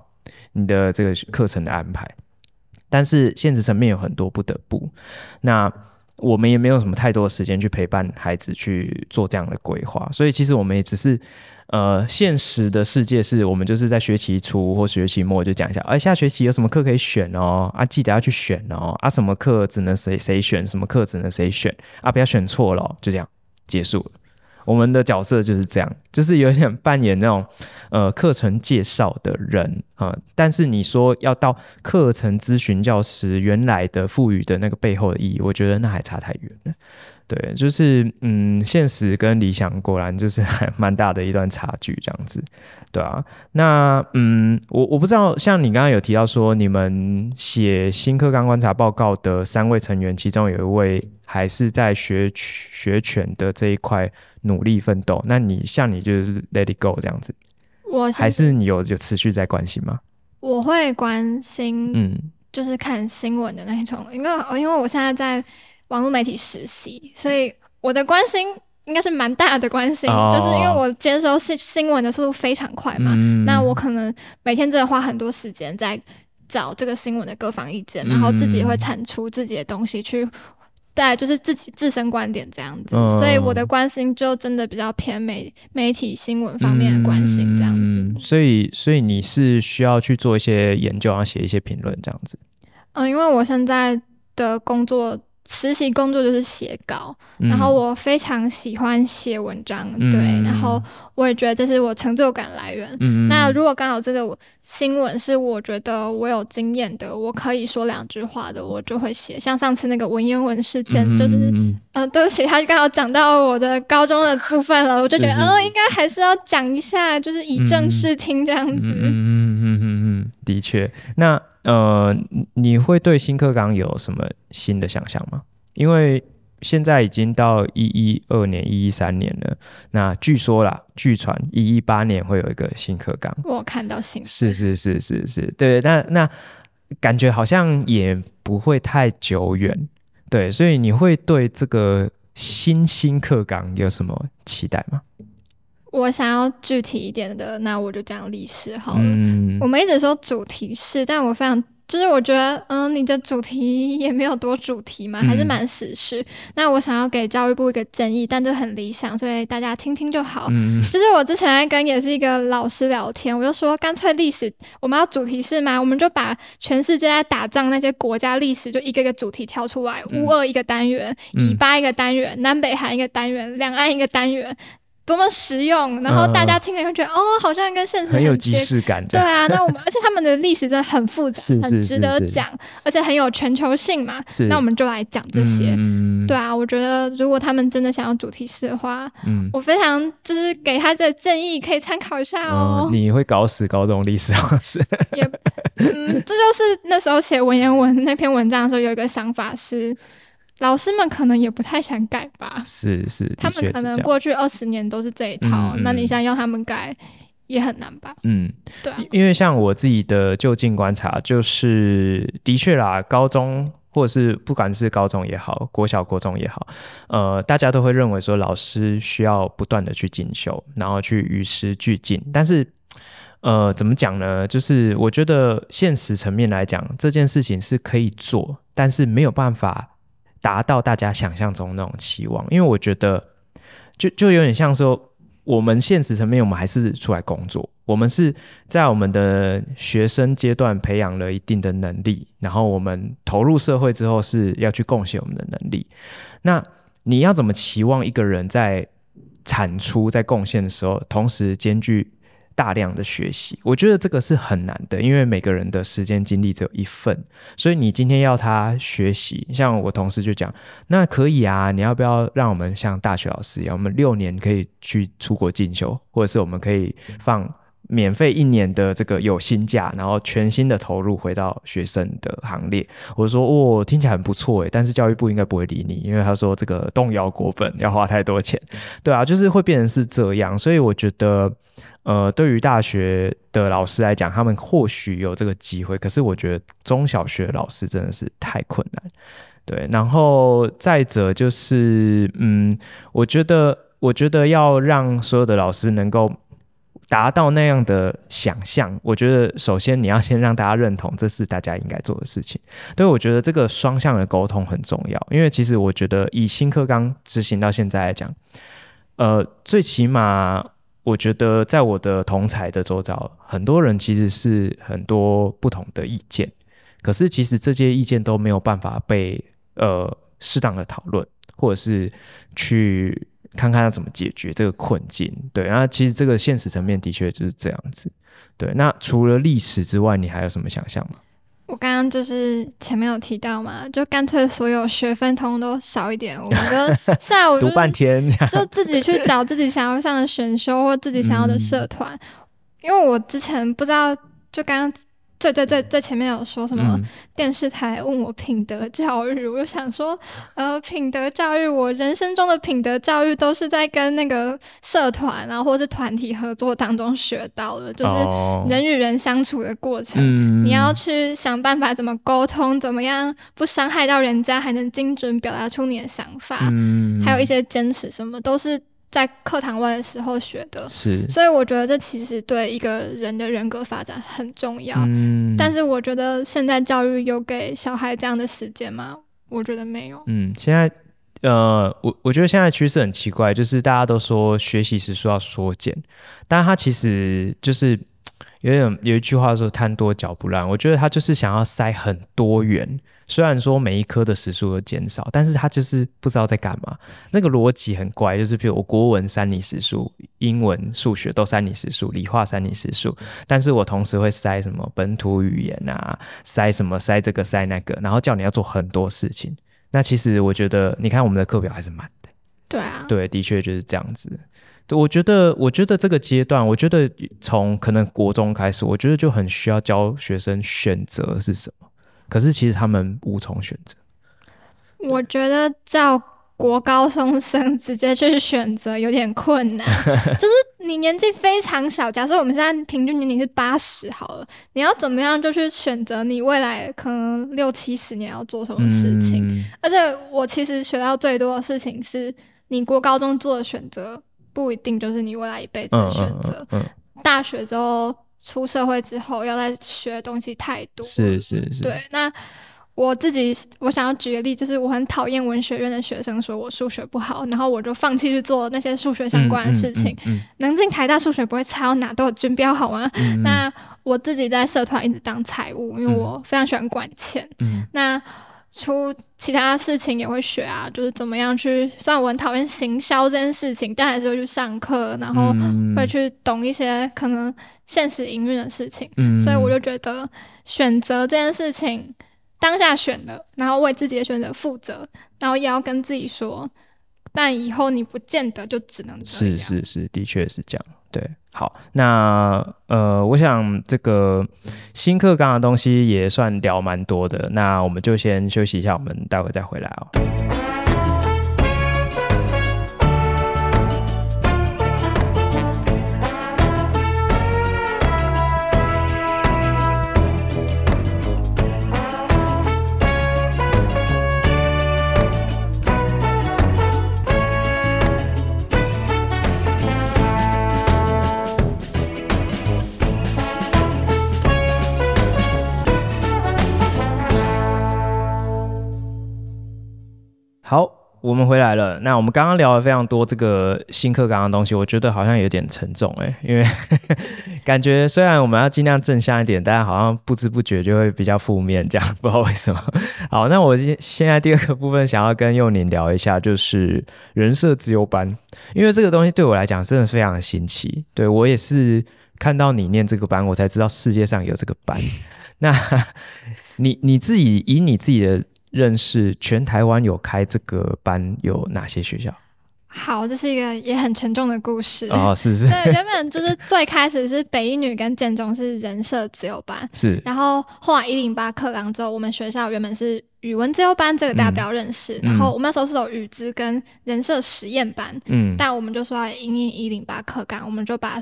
Speaker 1: 你的这个课程的安排。但是现实层面有很多不得不，那我们也没有什么太多的时间去陪伴孩子去做这样的规划，所以其实我们也只是。呃，现实的世界是我们就是在学期初或学期末就讲一下，哎，下学期有什么课可以选哦，啊，记得要去选哦，啊，什么课只能谁谁选，什么课只能谁选，啊，不要选错了，就这样结束了。我们的角色就是这样，就是有点扮演那种呃课程介绍的人啊，但是你说要到课程咨询教师原来的赋予的那个背后的意义，我觉得那还差太远了。对，就是嗯，现实跟理想果然就是还蛮大的一段差距，这样子，对啊。那嗯，我我不知道，像你刚刚有提到说，你们写新课纲观察报告的三位成员，其中有一位还是在学学权的这一块努力奋斗。那你像你就是 let it go 这样子，
Speaker 2: 我
Speaker 1: 还是你有有持续在关心吗？
Speaker 2: 我会关心，嗯，就是看新闻的那种，因为因为我现在在。网络媒体实习，所以我的关心应该是蛮大的关心，哦、就是因为我接收新新闻的速度非常快嘛，嗯、那我可能每天真的花很多时间在找这个新闻的各方意见，嗯、然后自己也会产出自己的东西去带，就是自己自身观点这样子，哦、所以我的关心就真的比较偏媒媒体新闻方面的关心这样子。
Speaker 1: 嗯、所以，所以你是需要去做一些研究，然后写一些评论这样子。
Speaker 2: 嗯，因为我现在的工作。实习工作就是写稿，嗯、然后我非常喜欢写文章，嗯、对，然后我也觉得这是我成就感来源。嗯、那如果刚好这个新闻是我觉得我有经验的，我可以说两句话的，我就会写。像上次那个文言文事件，嗯、就是，呃，对不起，他刚好讲到我的高中的部分了，我就觉得，哦，应该还是要讲一下，就是以正视听这样子。
Speaker 1: 的确。那呃，你会对新课纲有什么新的想象吗？因为现在已经到一一二年、一一三年了。那据说啦，据传一一八年会有一个新课纲。
Speaker 2: 我看到新
Speaker 1: 是是是是是，对。那那感觉好像也不会太久远，对。所以你会对这个新新课纲有什么期待吗？
Speaker 2: 我想要具体一点的，那我就讲历史好了。嗯、我们一直说主题是，但我非常就是我觉得，嗯，你的主题也没有多主题嘛，还是蛮时事。嗯、那我想要给教育部一个建议，但这很理想，所以大家听听就好。嗯、就是我之前在跟也是一个老师聊天，我就说，干脆历史我们要主题是嘛，我们就把全世界在打仗那些国家历史就一个一个主题挑出来，乌二一个单元，以巴一个单元，南北韩一个单元，两岸一个单元。多么实用，然后大家听了会觉得、嗯、哦，好像跟现实很，
Speaker 1: 很有即视感。
Speaker 2: 对啊，那我们而且他们的历史真的很复杂，是是是是很值得讲，而且很有全球性嘛。是那我们就来讲这些。嗯、对啊，我觉得如果他们真的想要主题式的话，嗯，我非常就是给他这建议，可以参考一下哦。
Speaker 1: 嗯、你会搞死高中历史老师？
Speaker 2: 也，嗯，这就是那时候写文言文那篇文章的时候有一个想法是。老师们可能也不太想改吧，
Speaker 1: 是是，
Speaker 2: 他们可能过去二十年都是这一套，嗯、那你想要他们改也很难吧？嗯，对、啊，
Speaker 1: 因为像我自己的就近观察，就是的确啦，高中或者是不管是高中也好，国小、国中也好，呃，大家都会认为说老师需要不断的去进修，然后去与时俱进。但是，呃，怎么讲呢？就是我觉得现实层面来讲，这件事情是可以做，但是没有办法。达到大家想象中那种期望，因为我觉得就就有点像说，我们现实层面，我们还是出来工作，我们是在我们的学生阶段培养了一定的能力，然后我们投入社会之后是要去贡献我们的能力。那你要怎么期望一个人在产出、在贡献的时候，同时兼具大量的学习，我觉得这个是很难的，因为每个人的时间精力只有一份，所以你今天要他学习，像我同事就讲，那可以啊，你要不要让我们像大学老师一样，我们六年可以去出国进修，或者是我们可以放免费一年的这个有薪假，然后全新的投入回到学生的行列。我说哦，听起来很不错诶，但是教育部应该不会理你，因为他说这个动摇国本要花太多钱，对啊，就是会变成是这样，所以我觉得。呃，对于大学的老师来讲，他们或许有这个机会，可是我觉得中小学老师真的是太困难。对，然后再者就是，嗯，我觉得，我觉得要让所有的老师能够达到那样的想象，我觉得首先你要先让大家认同这是大家应该做的事情。对，我觉得这个双向的沟通很重要，因为其实我觉得以新课纲执行到现在来讲，呃，最起码。我觉得在我的同侪的周遭，很多人其实是很多不同的意见，可是其实这些意见都没有办法被呃适当的讨论，或者是去看看要怎么解决这个困境。对，然后其实这个现实层面的确就是这样子。对，那除了历史之外，你还有什么想象吗？
Speaker 2: 我刚刚就是前面有提到嘛，就干脆所有学分通通都少一点，我们就 下午、就是、
Speaker 1: 读半天，
Speaker 2: 就自己去找自己想要上的选修或自己想要的社团，嗯、因为我之前不知道，就刚刚。对对对，最前面有说什么电视台问我品德教育，嗯、我就想说，呃，品德教育，我人生中的品德教育都是在跟那个社团啊，或者是团体合作当中学到的，就是人与人相处的过程，哦、你要去想办法怎么沟通，怎么样不伤害到人家，还能精准表达出你的想法，嗯、还有一些坚持，什么都是。在课堂外的时候学的，是，所以我觉得这其实对一个人的人格发展很重要。嗯，但是我觉得现在教育有给小孩这样的时间吗？我觉得没有。
Speaker 1: 嗯，现在，呃，我我觉得现在趋势很奇怪，就是大家都说学习时数要缩减，但他其实就是有点有一句话说贪多嚼不烂，我觉得他就是想要塞很多元。虽然说每一科的时数都减少，但是他就是不知道在干嘛。那个逻辑很怪，就是比如我国文三年时数，英文、数学都三年时数，理化三年时数，但是我同时会塞什么本土语言啊，塞什么塞这个塞那个，然后叫你要做很多事情。那其实我觉得，你看我们的课表还是满的。
Speaker 2: 对啊，
Speaker 1: 对，的确就是这样子。对，我觉得，我觉得这个阶段，我觉得从可能国中开始，我觉得就很需要教学生选择是什么。可是其实他们无从选择。
Speaker 2: 我觉得叫国高中生直接去选择有点困难，就是你年纪非常小，假设我们现在平均年龄是八十好了，你要怎么样就去选择你未来可能六七十年要做什么事情？嗯、而且我其实学到最多的事情是，你国高中做的选择。不一定就是你未来一辈子的选择。嗯嗯嗯、大学之后出社会之后，要再学的东西太多。
Speaker 1: 是是是。
Speaker 2: 对，那我自己我想要举个例，就是我很讨厌文学院的学生说我数学不好，然后我就放弃去做那些数学相关的事情。能进台大，数学不会差到哪都有军标好吗？那我自己在社团一直当财务，因为我非常喜欢管钱。那出其他事情也会学啊，就是怎么样去。虽然我很讨厌行销这件事情，但还是会去上课，然后会去懂一些可能现实营运的事情。嗯，所以我就觉得选择这件事情，当下选的，然后为自己的选择负责，然后也要跟自己说，但以后你不见得就只能。
Speaker 1: 是是是，的确是这样。对，好，那呃，我想这个新课纲的东西也算聊蛮多的，那我们就先休息一下，我们待会再回来哦。我们回来了。那我们刚刚聊了非常多这个新课纲的东西，我觉得好像有点沉重哎，因为 感觉虽然我们要尽量正向一点，但好像不知不觉就会比较负面，这样不知道为什么。好，那我现现在第二个部分想要跟幼宁聊一下，就是人设自由班，因为这个东西对我来讲真的非常的新奇。对，我也是看到你念这个班，我才知道世界上有这个班。那你你自己以你自己的。认识全台湾有开这个班有哪些学校？
Speaker 2: 好，这是一个也很沉重的故事
Speaker 1: 哦，是是。
Speaker 2: 对，原本就是最开始是北一女跟建中是人设自由班，
Speaker 1: 是。
Speaker 2: 然后后来一零八课纲之后，我们学校原本是语文自由班，这个大家比较认识。嗯、然后我们那时候是有语资跟人设实验班，嗯，但我们就说要因应一零八课纲，我们就把。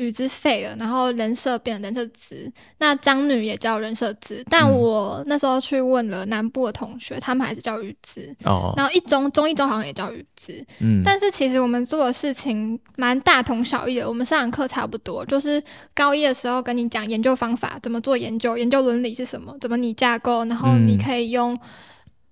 Speaker 2: 语资废了，然后人设变成人设资，那张女也叫人设资，但我那时候去问了南部的同学，他们还是叫语资。哦，然后一中中一中好像也叫语资，嗯，但是其实我们做的事情蛮大同小异的，我们上堂课差不多，就是高一的时候跟你讲研究方法，怎么做研究，研究伦理是什么，怎么拟架构，然后你可以用。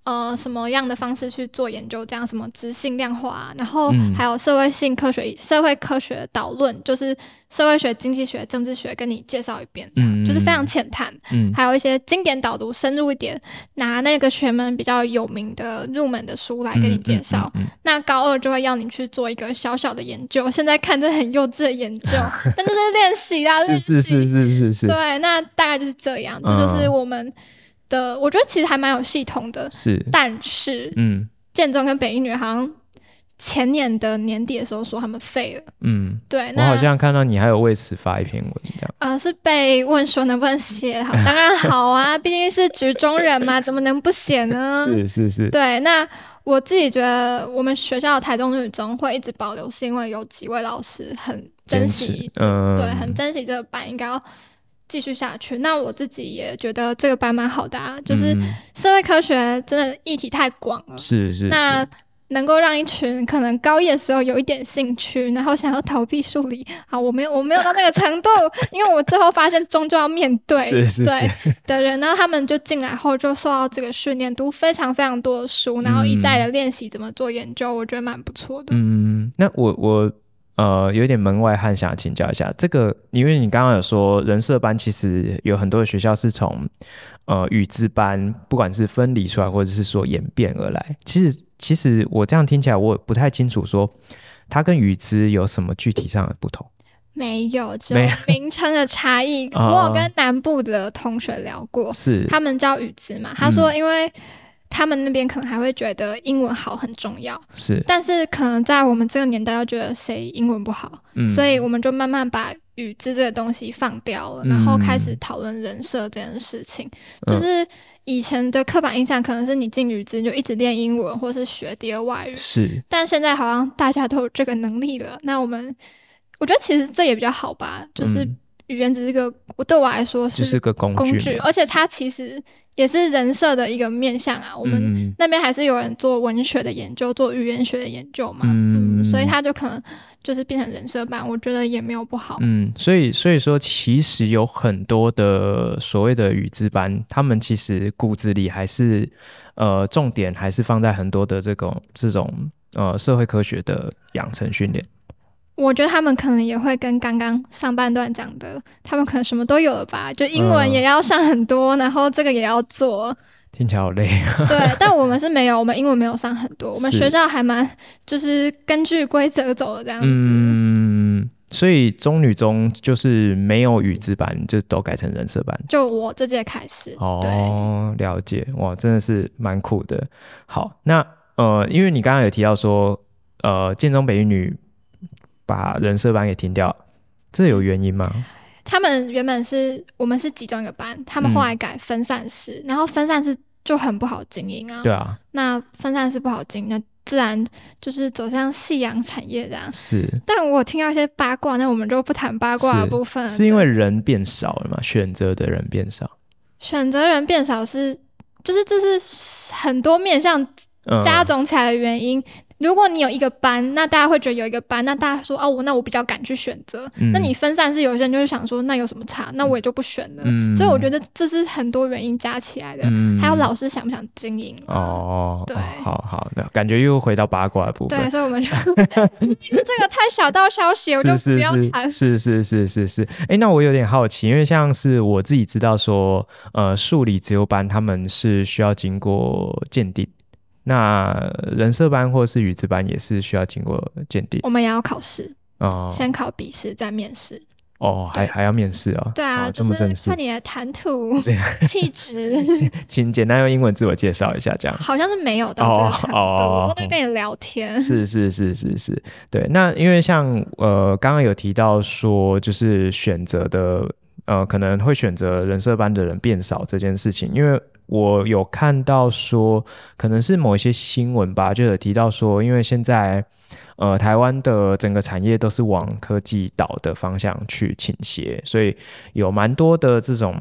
Speaker 2: 呃，什么样的方式去做研究？这样什么质性量化，然后还有社会性科学、嗯、社会科学导论，就是社会学、经济学、政治学，跟你介绍一遍，嗯、就是非常浅谈。嗯，还有一些经典导读，深入一点，拿那个学门比较有名的入门的书来跟你介绍。那高二就会要你去做一个小小的研究，现在看着很幼稚的研究，但就是练习啦，
Speaker 1: 是是是是是是。
Speaker 2: 对，那大概就是这样，这就，就是我们。的，我觉得其实还蛮有系统的，
Speaker 1: 是，
Speaker 2: 但是，嗯，建中跟北一女好像前年的年底的时候说他们废了，嗯，对，那
Speaker 1: 我好像看到你还有为此发一篇文，这样，
Speaker 2: 呃，是被问说能不能写，好，当然好啊，毕竟是局中人嘛，怎么能不写呢？
Speaker 1: 是是是，
Speaker 2: 对，那我自己觉得我们学校的台中女中会一直保留，是因为有几位老师很珍惜，嗯，对，很珍惜这个班，应该要。继续下去，那我自己也觉得这个班蛮好的啊，就是社会科学真的议题太广了，
Speaker 1: 是是，
Speaker 2: 那能够让一群可能高一的时候有一点兴趣，然后想要逃避数理，啊，我没有我没有到那个程度，因为我最后发现终究要面对，
Speaker 1: 是是是
Speaker 2: 对的人，然后他们就进来后就受到这个训练，读非常非常多的书，然后一再的练习怎么做研究，我觉得蛮不错的。
Speaker 1: 嗯，那我我。呃，有点门外汉，想请教一下这个，因为你刚刚有说人设班，其实有很多的学校是从呃语资班，不管是分离出来，或者是说演变而来。其实，其实我这样听起来，我不太清楚说它跟语资有什么具体上的不同。
Speaker 2: 没有，只有名称的差异。我有跟南部的同学聊过，
Speaker 1: 是
Speaker 2: 他们叫语资嘛？他说因为。他们那边可能还会觉得英文好很重要，
Speaker 1: 是，
Speaker 2: 但是可能在我们这个年代，又觉得谁英文不好，嗯，所以我们就慢慢把语资这个东西放掉了，然后开始讨论人设这件事情，嗯，就是以前的刻板印象可能是你进语资就一直练英文，或是学第二外语，
Speaker 1: 是，
Speaker 2: 但现在好像大家都有这个能力了，那我们我觉得其实这也比较好吧，就是语言只是个，我对我来说是
Speaker 1: 就是个工具，工具，
Speaker 2: 而且它其实。也是人设的一个面向啊，我们那边还是有人做文学的研究，做语言学的研究嘛，嗯，嗯，所以他就可能就是变成人设班，我觉得也没有不好，
Speaker 1: 嗯，所以所以说其实有很多的所谓的语资班，他们其实骨子里还是呃重点还是放在很多的这种这种呃社会科学的养成训练。
Speaker 2: 我觉得他们可能也会跟刚刚上半段讲的，他们可能什么都有了吧，就英文也要上很多，嗯、然后这个也要做，
Speaker 1: 听起来好累。
Speaker 2: 对，但我们是没有，我们英文没有上很多，我们学校还蛮就是根据规则走的这样子。
Speaker 1: 嗯，所以中女中就是没有语字班，就都改成人设班。
Speaker 2: 就我这届开始。
Speaker 1: 哦，了解，哇，真的是蛮酷的。好，那呃，因为你刚刚有提到说，呃，建中北一女。把人设班给停掉，这有原因吗？
Speaker 2: 他们原本是我们是集中一个班，他们后来改分散式，嗯、然后分散式就很不好经营啊。
Speaker 1: 对啊，
Speaker 2: 那分散式不好经营，那自然就是走向夕阳产业这样。
Speaker 1: 是，
Speaker 2: 但我听到一些八卦，那我们就不谈八卦的部分。
Speaker 1: 是，是因为人变少了嘛？选择的人变少，
Speaker 2: 选择人变少是，就是这是很多面向加总起来的原因。嗯如果你有一个班，那大家会觉得有一个班，那大家说哦，我那我比较敢去选择。嗯、那你分散是有些人就是想说，那有什么差？那我也就不选了。嗯、所以我觉得这是很多原因加起来的，嗯、还有老师想不想经营。
Speaker 1: 哦，对，哦、好好那，感觉又回到八卦的部分。
Speaker 2: 对，所以我们说 这个太小道消息，我就不要谈。
Speaker 1: 是是是是是。哎、欸，那我有点好奇，因为像是我自己知道说，呃，数理自由班他们是需要经过鉴定。那人设班或是语资班也是需要经过鉴定，
Speaker 2: 我们也要考试哦，先考笔试再面试
Speaker 1: 哦，还还要面试啊？
Speaker 2: 对啊，这么正式，看你的谈吐、气质，
Speaker 1: 请简单用英文自我介绍一下，这样
Speaker 2: 好像是没有的哦哦，我都跟你聊天，
Speaker 1: 是是是是是，对。那因为像呃刚刚有提到说，就是选择的呃可能会选择人设班的人变少这件事情，因为。我有看到说，可能是某一些新闻吧，就有提到说，因为现在，呃，台湾的整个产业都是往科技岛的方向去倾斜，所以有蛮多的这种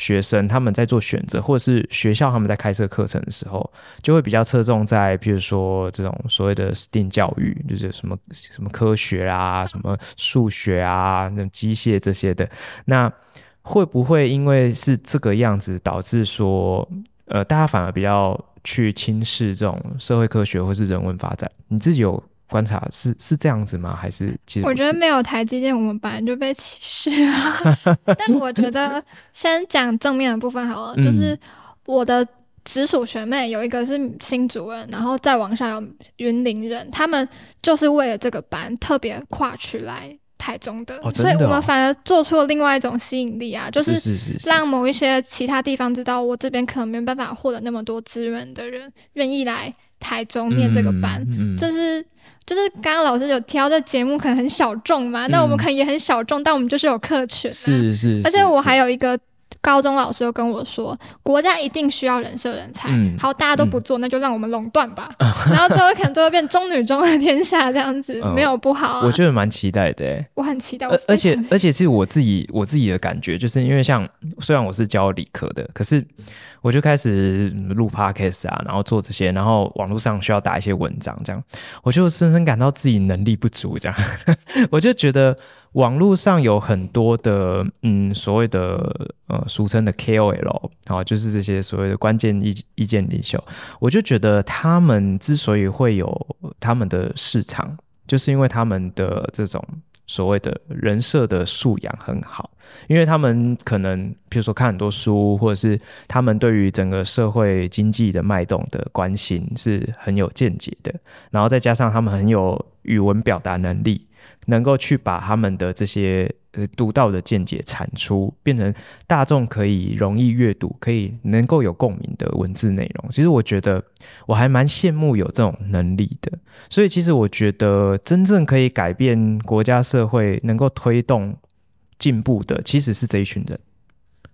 Speaker 1: 学生他们在做选择，或者是学校他们在开设课程的时候，就会比较侧重在，譬如说这种所谓的 STEAM 教育，就是什么什么科学啊，什么数学啊，那种机械这些的，那。会不会因为是这个样子，导致说，呃，大家反而比较去轻视这种社会科学或是人文发展？你自己有观察是是这样子吗？还是其实
Speaker 2: 我觉得没有台积电，我们本来就被歧视了。但我觉得先讲正面的部分好了，嗯、就是我的直属学妹有一个是新主任，然后再往下有云林人，他们就是为了这个班特别跨区来。台中的，哦、的哦、所以我们反而做出了另外一种吸引力啊，就是让某一些其他地方知道，我这边可能没办法获得那么多资源的人，愿意来台中念这个班。嗯嗯、就是就是刚刚老师有提到这节目可能很小众嘛，那、嗯、我们可能也很小众，但我们就是有客群、啊。
Speaker 1: 是是，是，
Speaker 2: 而且我还有一个。高中老师又跟我说，国家一定需要人设人才。嗯、好，大家都不做，嗯、那就让我们垄断吧。嗯、然后最后可能都会变中女中的天下这样子，嗯、没有不好、啊。
Speaker 1: 我觉得蛮期待的，
Speaker 2: 我很期待。
Speaker 1: 而而且而且是我自己我自己的感觉，就是因为像虽然我是教理科的，可是我就开始录 podcast 啊，然后做这些，然后网络上需要打一些文章，这样我就深深感到自己能力不足，这样 我就觉得。网络上有很多的，嗯，所谓的呃，俗称的 KOL，啊，就是这些所谓的关键意意见领袖。我就觉得他们之所以会有他们的市场，就是因为他们的这种所谓的人设的素养很好，因为他们可能比如说看很多书，或者是他们对于整个社会经济的脉动的关心是很有见解的，然后再加上他们很有语文表达能力，能够去把他们的这些。呃，独到的见解产出，变成大众可以容易阅读、可以能够有共鸣的文字内容。其实我觉得我还蛮羡慕有这种能力的。所以，其实我觉得真正可以改变国家社会、能够推动进步的，其实是这一群人。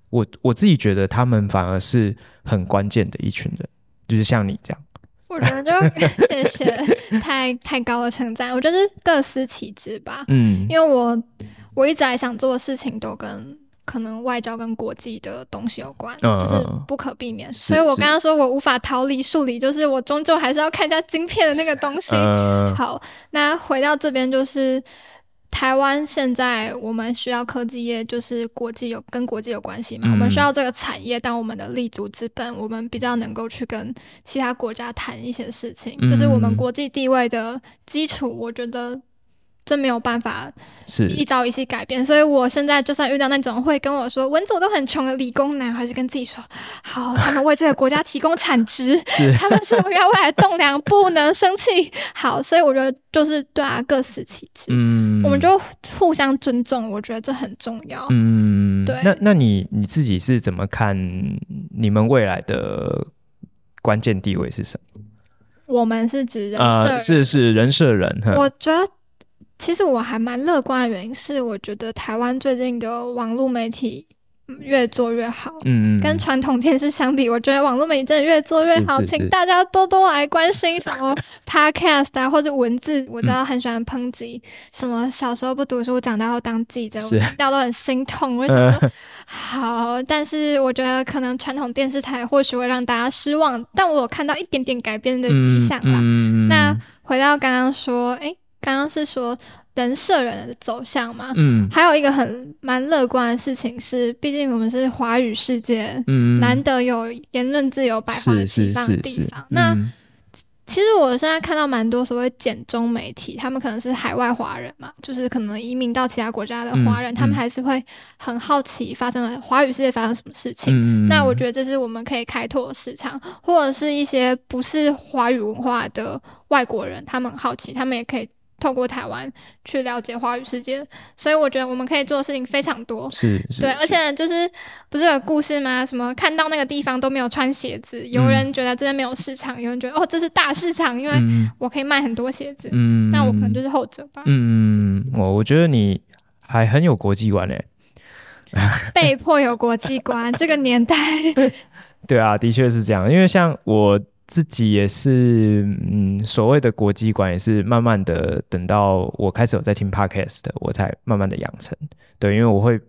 Speaker 1: 我我自己觉得他们反而是很关键的一群人，就是像你这样。
Speaker 2: 我觉得就 谢谢，太太高的称赞。我觉得是各司其职吧。嗯，因为我。我一直还想做的事情都跟可能外交跟国际的东西有关，嗯、就是不可避免。所以我刚刚说我无法逃离数理，就是我终究还是要看一下晶片的那个东西。嗯、好，那回到这边，就是台湾现在我们需要科技业，就是国际有跟国际有关系嘛，嗯、我们需要这个产业当我们的立足之本，我们比较能够去跟其他国家谈一些事情，这、就是我们国际地位的基础。我觉得。这没有办法是一朝一夕改变，所以我现在就算遇到那种会跟我说文组都很穷的理工男，还是跟自己说好，他们为这个国家提供产值，是他们是我要未来栋梁，不能生气。好，所以我觉得就是对啊，各司其职，嗯，我们就互相尊重，我觉得这很重要。嗯，对。
Speaker 1: 那那你你自己是怎么看你们未来的关键地位是什么？
Speaker 2: 我们是指人设、呃，
Speaker 1: 是是人设人，
Speaker 2: 我觉得。其实我还蛮乐观的原因是，我觉得台湾最近的网络媒体越做越好。嗯，跟传统电视相比，我觉得网络媒体真的越做越好。是是是，请大家多多来关心什么 podcast 啊，或者文字。我知道很喜欢抨击、嗯、什么小时候不读书，长大后当记者，我听到都很心痛。为什么？好，但是我觉得可能传统电视台或许会让大家失望，但我有看到一点点改变的迹象吧。嗯嗯、那回到刚刚说，哎、欸。刚刚是说人设人的走向嘛，嗯，还有一个很蛮乐观的事情是，毕竟我们是华语世界，嗯，难得有言论自由、百花齐放的地方。那、嗯、其实我现在看到蛮多所谓简中媒体，他们可能是海外华人嘛，就是可能移民到其他国家的华人，嗯、他们还是会很好奇发生了华语世界发生什么事情。嗯、那我觉得这是我们可以开拓的市场，或者是一些不是华语文化的外国人，他们很好奇，他们也可以。透过台湾去了解华语世界，所以我觉得我们可以做的事情非常多。是，是对，而且就是不是有故事吗？什么看到那个地方都没有穿鞋子，嗯、有人觉得这边没有市场，有人觉得哦这是大市场，因为我可以卖很多鞋子。嗯，那我可能就是后者吧。
Speaker 1: 嗯，我我觉得你还很有国际观诶，
Speaker 2: 被迫有国际观，这个年代。
Speaker 1: 对啊，的确是这样，因为像我。自己也是，嗯，所谓的国际观也是慢慢的，等到我开始有在听 podcast，我才慢慢的养成。对，因为我会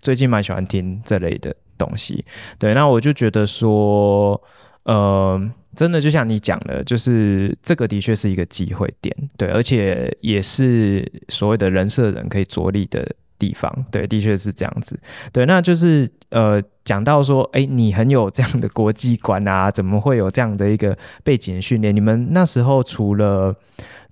Speaker 1: 最近蛮喜欢听这类的东西。对，那我就觉得说，呃，真的就像你讲的，就是这个的确是一个机会点，对，而且也是所谓的人设人可以着力的地方，对，的确是这样子。对，那就是呃，讲到说，哎，你很有这样的国际观啊，怎么会有这样的一个背景训练？你们那时候除了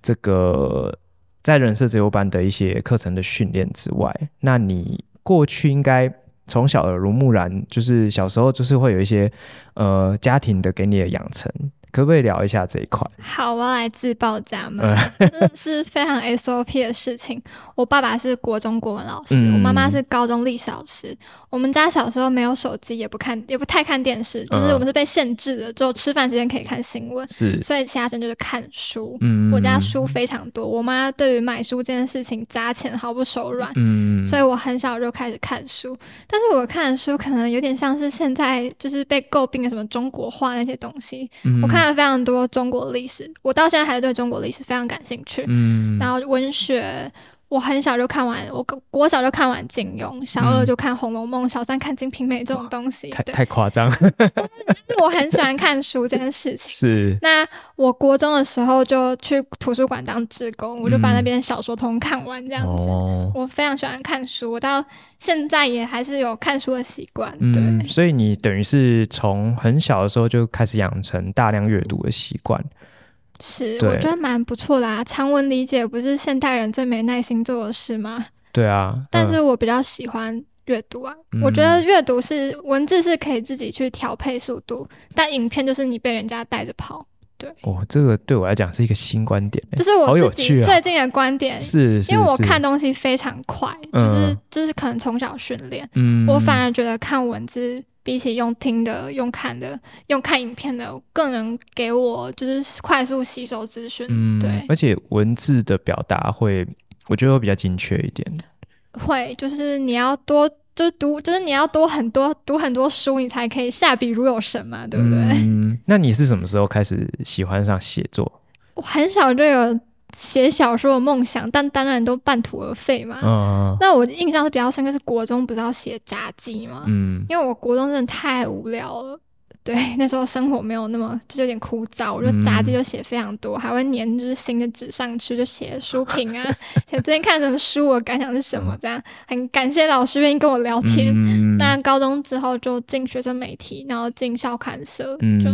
Speaker 1: 这个在人设自由班的一些课程的训练之外，那你过去应该从小耳濡目染，就是小时候就是会有一些呃家庭的给你的养成。可不可以聊一下这一块？
Speaker 2: 好，我要来自报家门，真的是非常 SOP 的事情。我爸爸是国中国文老师，嗯、我妈妈是高中历史老师。我们家小时候没有手机，也不看，也不太看电视，就是我们是被限制的，只有吃饭时间可以看新闻。是，所以其他时间就是看书。嗯，我家书非常多，我妈对于买书这件事情砸钱毫不手软。嗯，所以我很小就开始看书，但是我看的书可能有点像是现在就是被诟病的什么中国化那些东西。嗯、我看。看了非常多中国历史，我到现在还是对中国历史非常感兴趣。嗯，然后文学，我很小就看完，我国小就看完金庸，小二就看《红楼梦》，小三看《金瓶梅》这种东西，
Speaker 1: 太太夸张。
Speaker 2: 就是我很喜欢看书这件事情。
Speaker 1: 是。
Speaker 2: 那我国中的时候就去图书馆当志工，我就把那边小说通看完这样子。哦。我非常喜欢看书，我到现在也还是有看书的习惯。对。嗯，
Speaker 1: 所以你等于是从很小的时候就开始养成大量阅读的习惯。
Speaker 2: 是，我觉得蛮不错的啊。长文理解不是现代人最没耐心做的事吗？
Speaker 1: 对啊，
Speaker 2: 但是我比较喜欢阅读啊。嗯、我觉得阅读是文字是可以自己去调配速度，但影片就是你被人家带着跑。对，
Speaker 1: 哦，这个对我来讲是一个新观点，
Speaker 2: 这是我自己最近的观点。
Speaker 1: 是，
Speaker 2: 因为我看东西非常快，就是就是可能从小训练，嗯，我反而觉得看文字比起用听的、用看的、用看影片的，更能给我就是快速吸收资讯。嗯，对，
Speaker 1: 而且文字的表达会，我觉得会比较精确一点。
Speaker 2: 会，就是你要多。就是读，就是你要多很多读很多书，你才可以下笔如有神嘛，对不对？
Speaker 1: 嗯，那你是什么时候开始喜欢上写作？
Speaker 2: 我很小就有写小说的梦想，但当然都半途而废嘛。嗯，那我印象是比较深刻，是国中不是要写杂记吗？嗯，因为我国中真的太无聊了。对，那时候生活没有那么，就有点枯燥。我就杂记就写非常多，嗯、还会粘就是新的纸上去，就写书评啊，写最近看什么书，我感想是什么，这样很感谢老师愿意跟我聊天。那、嗯、高中之后就进学生媒体，然后进校刊社，嗯、就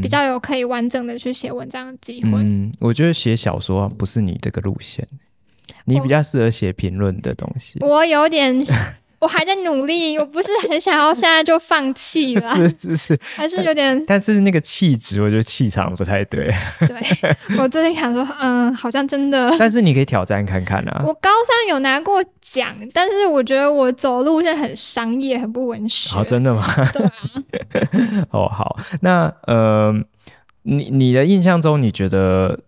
Speaker 2: 比较有可以完整的去写文章的机会。
Speaker 1: 嗯，我觉得写小说不是你这个路线，你比较适合写评论的东西。
Speaker 2: 我，我有点。我还在努力，我不是很想要现在就放弃 了。
Speaker 1: 是是是，
Speaker 2: 还是有点。
Speaker 1: 但是那个气质，我觉得气场不太对。
Speaker 2: 对，我最近想说，嗯，好像真的。
Speaker 1: 但是你可以挑战看看啊。
Speaker 2: 我高三有拿过奖，但是我觉得我走路是很商业，很不文学。
Speaker 1: 好，真的吗？
Speaker 2: 对啊。
Speaker 1: 哦，好，那呃，你你的印象中，你觉得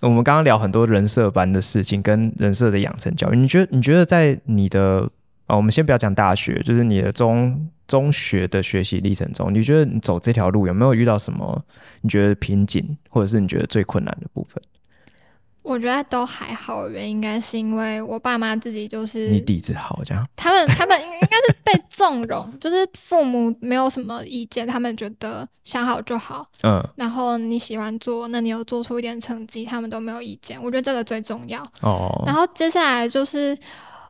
Speaker 1: 我们刚刚聊很多人设班的事情，跟人设的养成教育，你觉得你觉得在你的啊，我们先不要讲大学，就是你的中中学的学习历程中，你觉得你走这条路有没有遇到什么你觉得瓶颈，或者是你觉得最困难的部分？
Speaker 2: 我觉得都还好，原因应该是因为我爸妈自己就是
Speaker 1: 你底子好，这样
Speaker 2: 他们他们应该是被纵容，就是父母没有什么意见，他们觉得想好就好，嗯，然后你喜欢做，那你有做出一点成绩，他们都没有意见，我觉得这个最重要哦。然后接下来就是。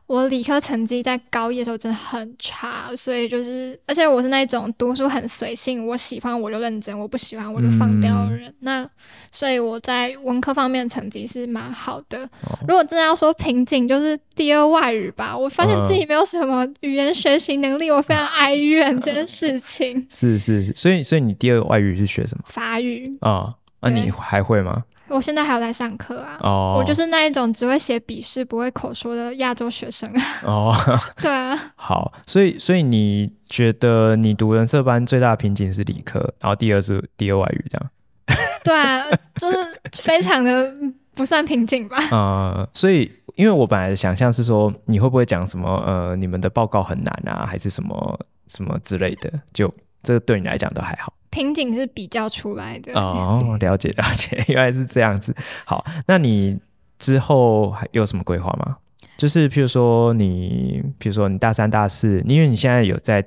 Speaker 2: 我理科成绩在高一的时候真的很差，所以就是，而且我是那种读书很随性，我喜欢我就认真，我不喜欢我就放掉的人。嗯、那所以我在文科方面成绩是蛮好的。哦、如果真的要说瓶颈，就是第二外语吧。我发现自己没有什么语言学习能力，我非常哀怨这件事情。
Speaker 1: 是是是，所以所以你第二外语是学什么？
Speaker 2: 法语
Speaker 1: 啊？那、啊、你还会吗？
Speaker 2: 我现在还有在上课啊，oh. 我就是那一种只会写笔试不会口说的亚洲学生啊。哦，oh. 对啊。
Speaker 1: 好，所以所以你觉得你读人设班最大的瓶颈是理科，然后第二是第二外语这样？
Speaker 2: 对啊，就是非常的不算瓶颈吧。
Speaker 1: 呃，所以因为我本来的想象是说你会不会讲什么呃，你们的报告很难啊，还是什么什么之类的，就这个对你来讲都还好。
Speaker 2: 瓶颈是比较出来的
Speaker 1: 哦，了解了解，原来是这样子。好，那你之后还有什么规划吗？就是譬如说你，譬如说你大三、大四，因为你现在有在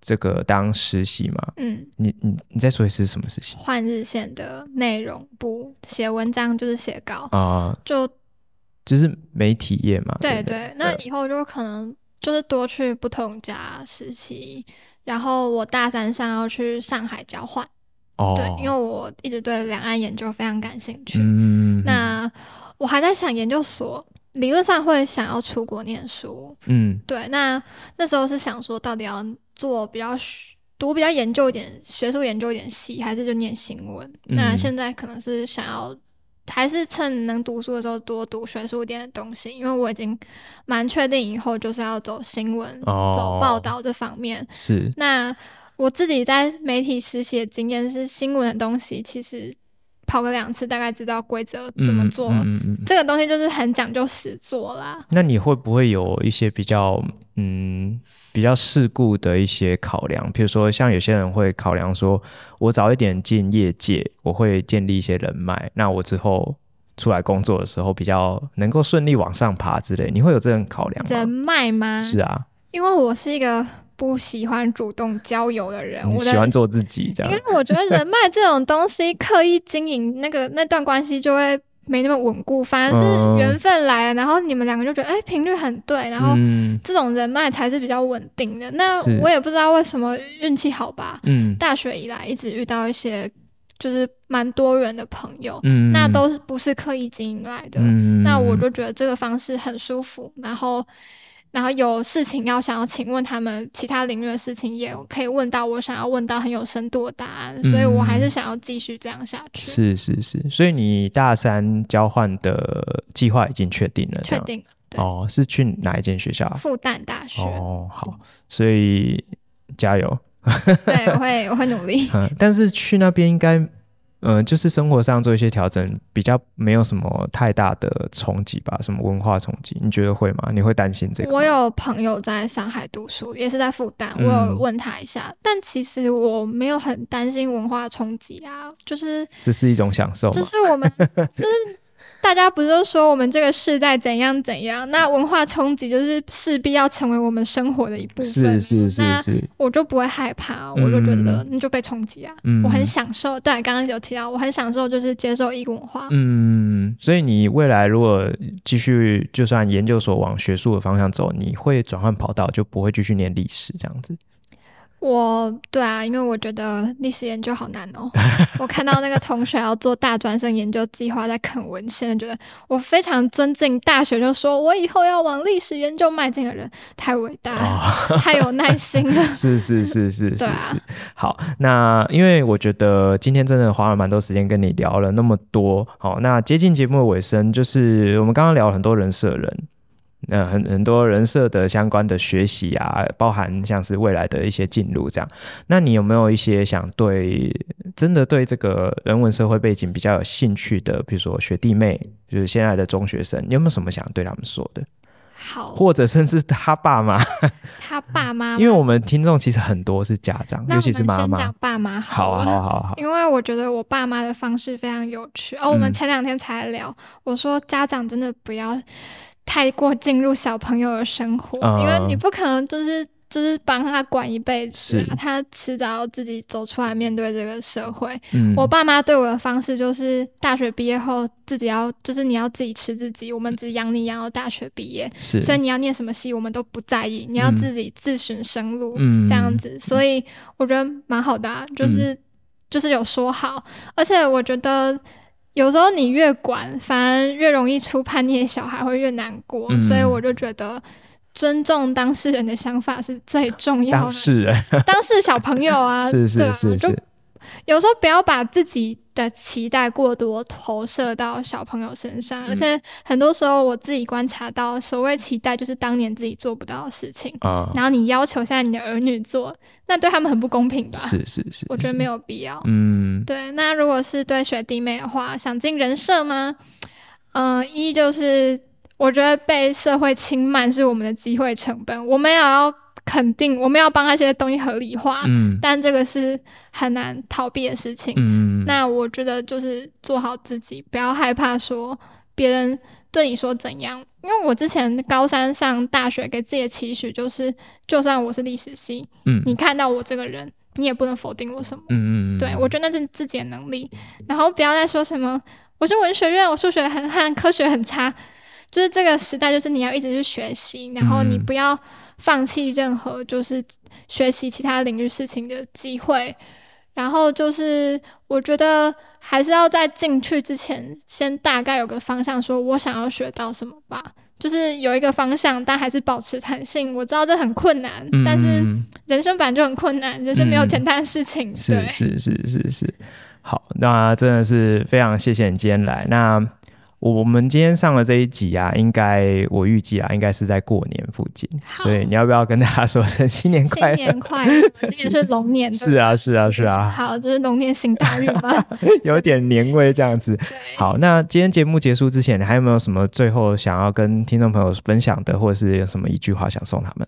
Speaker 1: 这个当实习嘛？嗯，你你你再说一次什么实习？
Speaker 2: 换日线的内容部写文章，就是写稿啊，嗯、就
Speaker 1: 就是媒体业嘛。
Speaker 2: 对对，对，那以后就可能就是多去不同家实习。然后我大三上要去上海交换，哦，对，因为我一直对两岸研究非常感兴趣。嗯，那我还在想研究所，理论上会想要出国念书。嗯，对，那那时候是想说，到底要做比较读比较研究一点学术研究一点系，还是就念新闻？嗯，那现在可能是想要。还是趁能读书的时候多读学术一点的东西，因为我已经蛮确定以后就是要走新闻、哦、走报道这方面。
Speaker 1: 是。
Speaker 2: 那我自己在媒体实习的经验是，新闻的东西其实跑个两次，大概知道规则怎么做。嗯这个东西就是很讲究实做啦。
Speaker 1: 那你会不会有一些比较嗯？比较世故的一些考量，比如说像有些人会考量说，我早一点进业界，我会建立一些人脉，那我之后出来工作的时候比较能够顺利往上爬之类，你会有这种考量吗？
Speaker 2: 人脉吗？
Speaker 1: 是啊，
Speaker 2: 因为我是一个不喜欢主动交友的人，
Speaker 1: 我喜欢做自己这样。
Speaker 2: 因为我觉得人脉这种东西，刻意经营那个那段关系就会。没那么稳固，反而是缘分来了，嗯、然后你们两个就觉得哎频率很对，然后这种人脉才是比较稳定的。嗯、那我也不知道为什么运气好吧，嗯，大学以来一直遇到一些就是蛮多人的朋友，嗯，那都是不是刻意经营来的，嗯，那我就觉得这个方式很舒服，然后然后有事情要想要请问他们其他领域的事情，也可以问到我想要问到很有深度的答案，所以我还是想要继续这样下去。
Speaker 1: 是是是，所以你大三交换的计划已经确定了？
Speaker 2: 确定了。
Speaker 1: 哦，是去哪一间学校？
Speaker 2: 复旦大学。
Speaker 1: 哦，好，所以加油。
Speaker 2: 对，我会我会努力。
Speaker 1: 嗯，但是去那边应该。嗯、呃，就是生活上做一些调整，比较没有什么太大的冲击吧？什么文化冲击？你觉得会吗？你会担心这个？
Speaker 2: 我有朋友在上海读书，也是在复旦，我有问他一下，嗯、但其实我没有很担心文化冲击啊，就是
Speaker 1: 这是一种享受，
Speaker 2: 就是我们就是。大家不是都说我们这个世代怎样怎样？那文化冲击就是势必要成为我们生活的一部分。
Speaker 1: 是是是是，我
Speaker 2: 就不会害怕，嗯、我就觉得你就被冲击啊。嗯、我很享受。对，刚刚有提到，我很享受就是接受异文化。
Speaker 1: 嗯，所以你未来如果继续，就算研究所往学术的方向走，你会转换跑道，就不会继续念历史这样子。
Speaker 2: 我对啊，因为我觉得历史研究好难哦。我看到那个同学要做大专生研究计划，在啃文献，觉得我非常尊敬大学就说我以后要往历史研究迈进的人，太伟大了，哦、太有耐心了。
Speaker 1: 是是是是是是。啊、好，那因为我觉得今天真的花了蛮多时间跟你聊了那么多。好，那接近节目的尾声，就是我们刚刚聊了很多人设人。呃，很很多人设的相关的学习啊，包含像是未来的一些进入这样。那你有没有一些想对真的对这个人文社会背景比较有兴趣的，比如说学弟妹，就是现在的中学生，你有没有什么想对他们说的？
Speaker 2: 好，
Speaker 1: 或者甚至他爸妈，
Speaker 2: 他爸妈，
Speaker 1: 因为我们听众其实很多是家长，尤其是妈妈。
Speaker 2: 讲爸妈
Speaker 1: 好，好，好，好，好。
Speaker 2: 因为我觉得我爸妈的方式非常有趣。哦，我们前两天才聊，嗯、我说家长真的不要。太过进入小朋友的生活，嗯、因为你不可能就是就是帮他管一辈子，啊，他迟早要自己走出来面对这个社会。嗯、我爸妈对我的方式就是，大学毕业后自己要就是你要自己吃自己，我们只养你养到大学毕业，所以你要念什么系我们都不在意，你要自己自寻生路，嗯、这样子。所以我觉得蛮好的，啊，就是、嗯、就是有说好，而且我觉得。有时候你越管，反而越容易出叛逆的小孩会越难过，嗯、所以我就觉得尊重当事人的想法是最重要的。当
Speaker 1: 事人，
Speaker 2: 当事小朋友啊，
Speaker 1: 是是是是。
Speaker 2: 有时候不要把自己的期待过多投射到小朋友身上，嗯、而且很多时候我自己观察到，所谓期待就是当年自己做不到的事情，啊、然后你要求现在你的儿女做，那对他们很不公平吧？
Speaker 1: 是是是，是，
Speaker 2: 我觉得没有必要。嗯，对。那如果是对学弟妹的话，想进人设吗？嗯、呃，一就是我觉得被社会轻慢是我们的机会成本，我们也要。肯定我们要帮那些东西合理化，嗯，但这个是很难逃避的事情。嗯，那我觉得就是做好自己，不要害怕说别人对你说怎样。因为我之前高三上大学给自己的期许就是，就算我是历史系，嗯，你看到我这个人，你也不能否定我什么。嗯嗯，对，我觉得那是自己的能力。然后不要再说什么我是文学院，我数学很烂，科学很差。就是这个时代，就是你要一直去学习，然后你不要。放弃任何就是学习其他领域事情的机会，然后就是我觉得还是要在进去之前先大概有个方向，说我想要学到什么吧，就是有一个方向，但还是保持弹性。我知道这很困难，嗯、但是人生本来就很困难，人生没有简单的事情。
Speaker 1: 是、是是是是，好，那真的是非常谢谢你今天来。那。我们今天上了这一集啊，应该我预计啊，应该是在过年附近，所以你要不要跟大家说声新年快乐？
Speaker 2: 新年快乐！今年是龙年，
Speaker 1: 是啊，是啊，是啊。
Speaker 2: 好，就是龙年行大运吧，
Speaker 1: 有点年味这样子。好，那今天节目结束之前，你还有没有什么最后想要跟听众朋友分享的，或者是有什么一句话想送他们？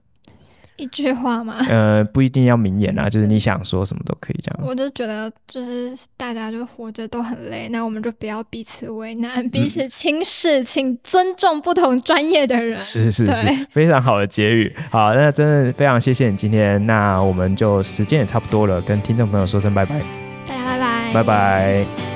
Speaker 2: 一句话吗？
Speaker 1: 呃，不一定要名言啊，就是你想说什么都可以这样。
Speaker 2: 我就觉得，就是大家就活着都很累，那我们就不要彼此为难，彼此轻视，嗯、请尊重不同专业的人。
Speaker 1: 是是是，非常好的结语。好，那真的非常谢谢你今天，那我们就时间也差不多了，跟听众朋友说声拜拜。
Speaker 2: 大家拜拜，
Speaker 1: 拜拜。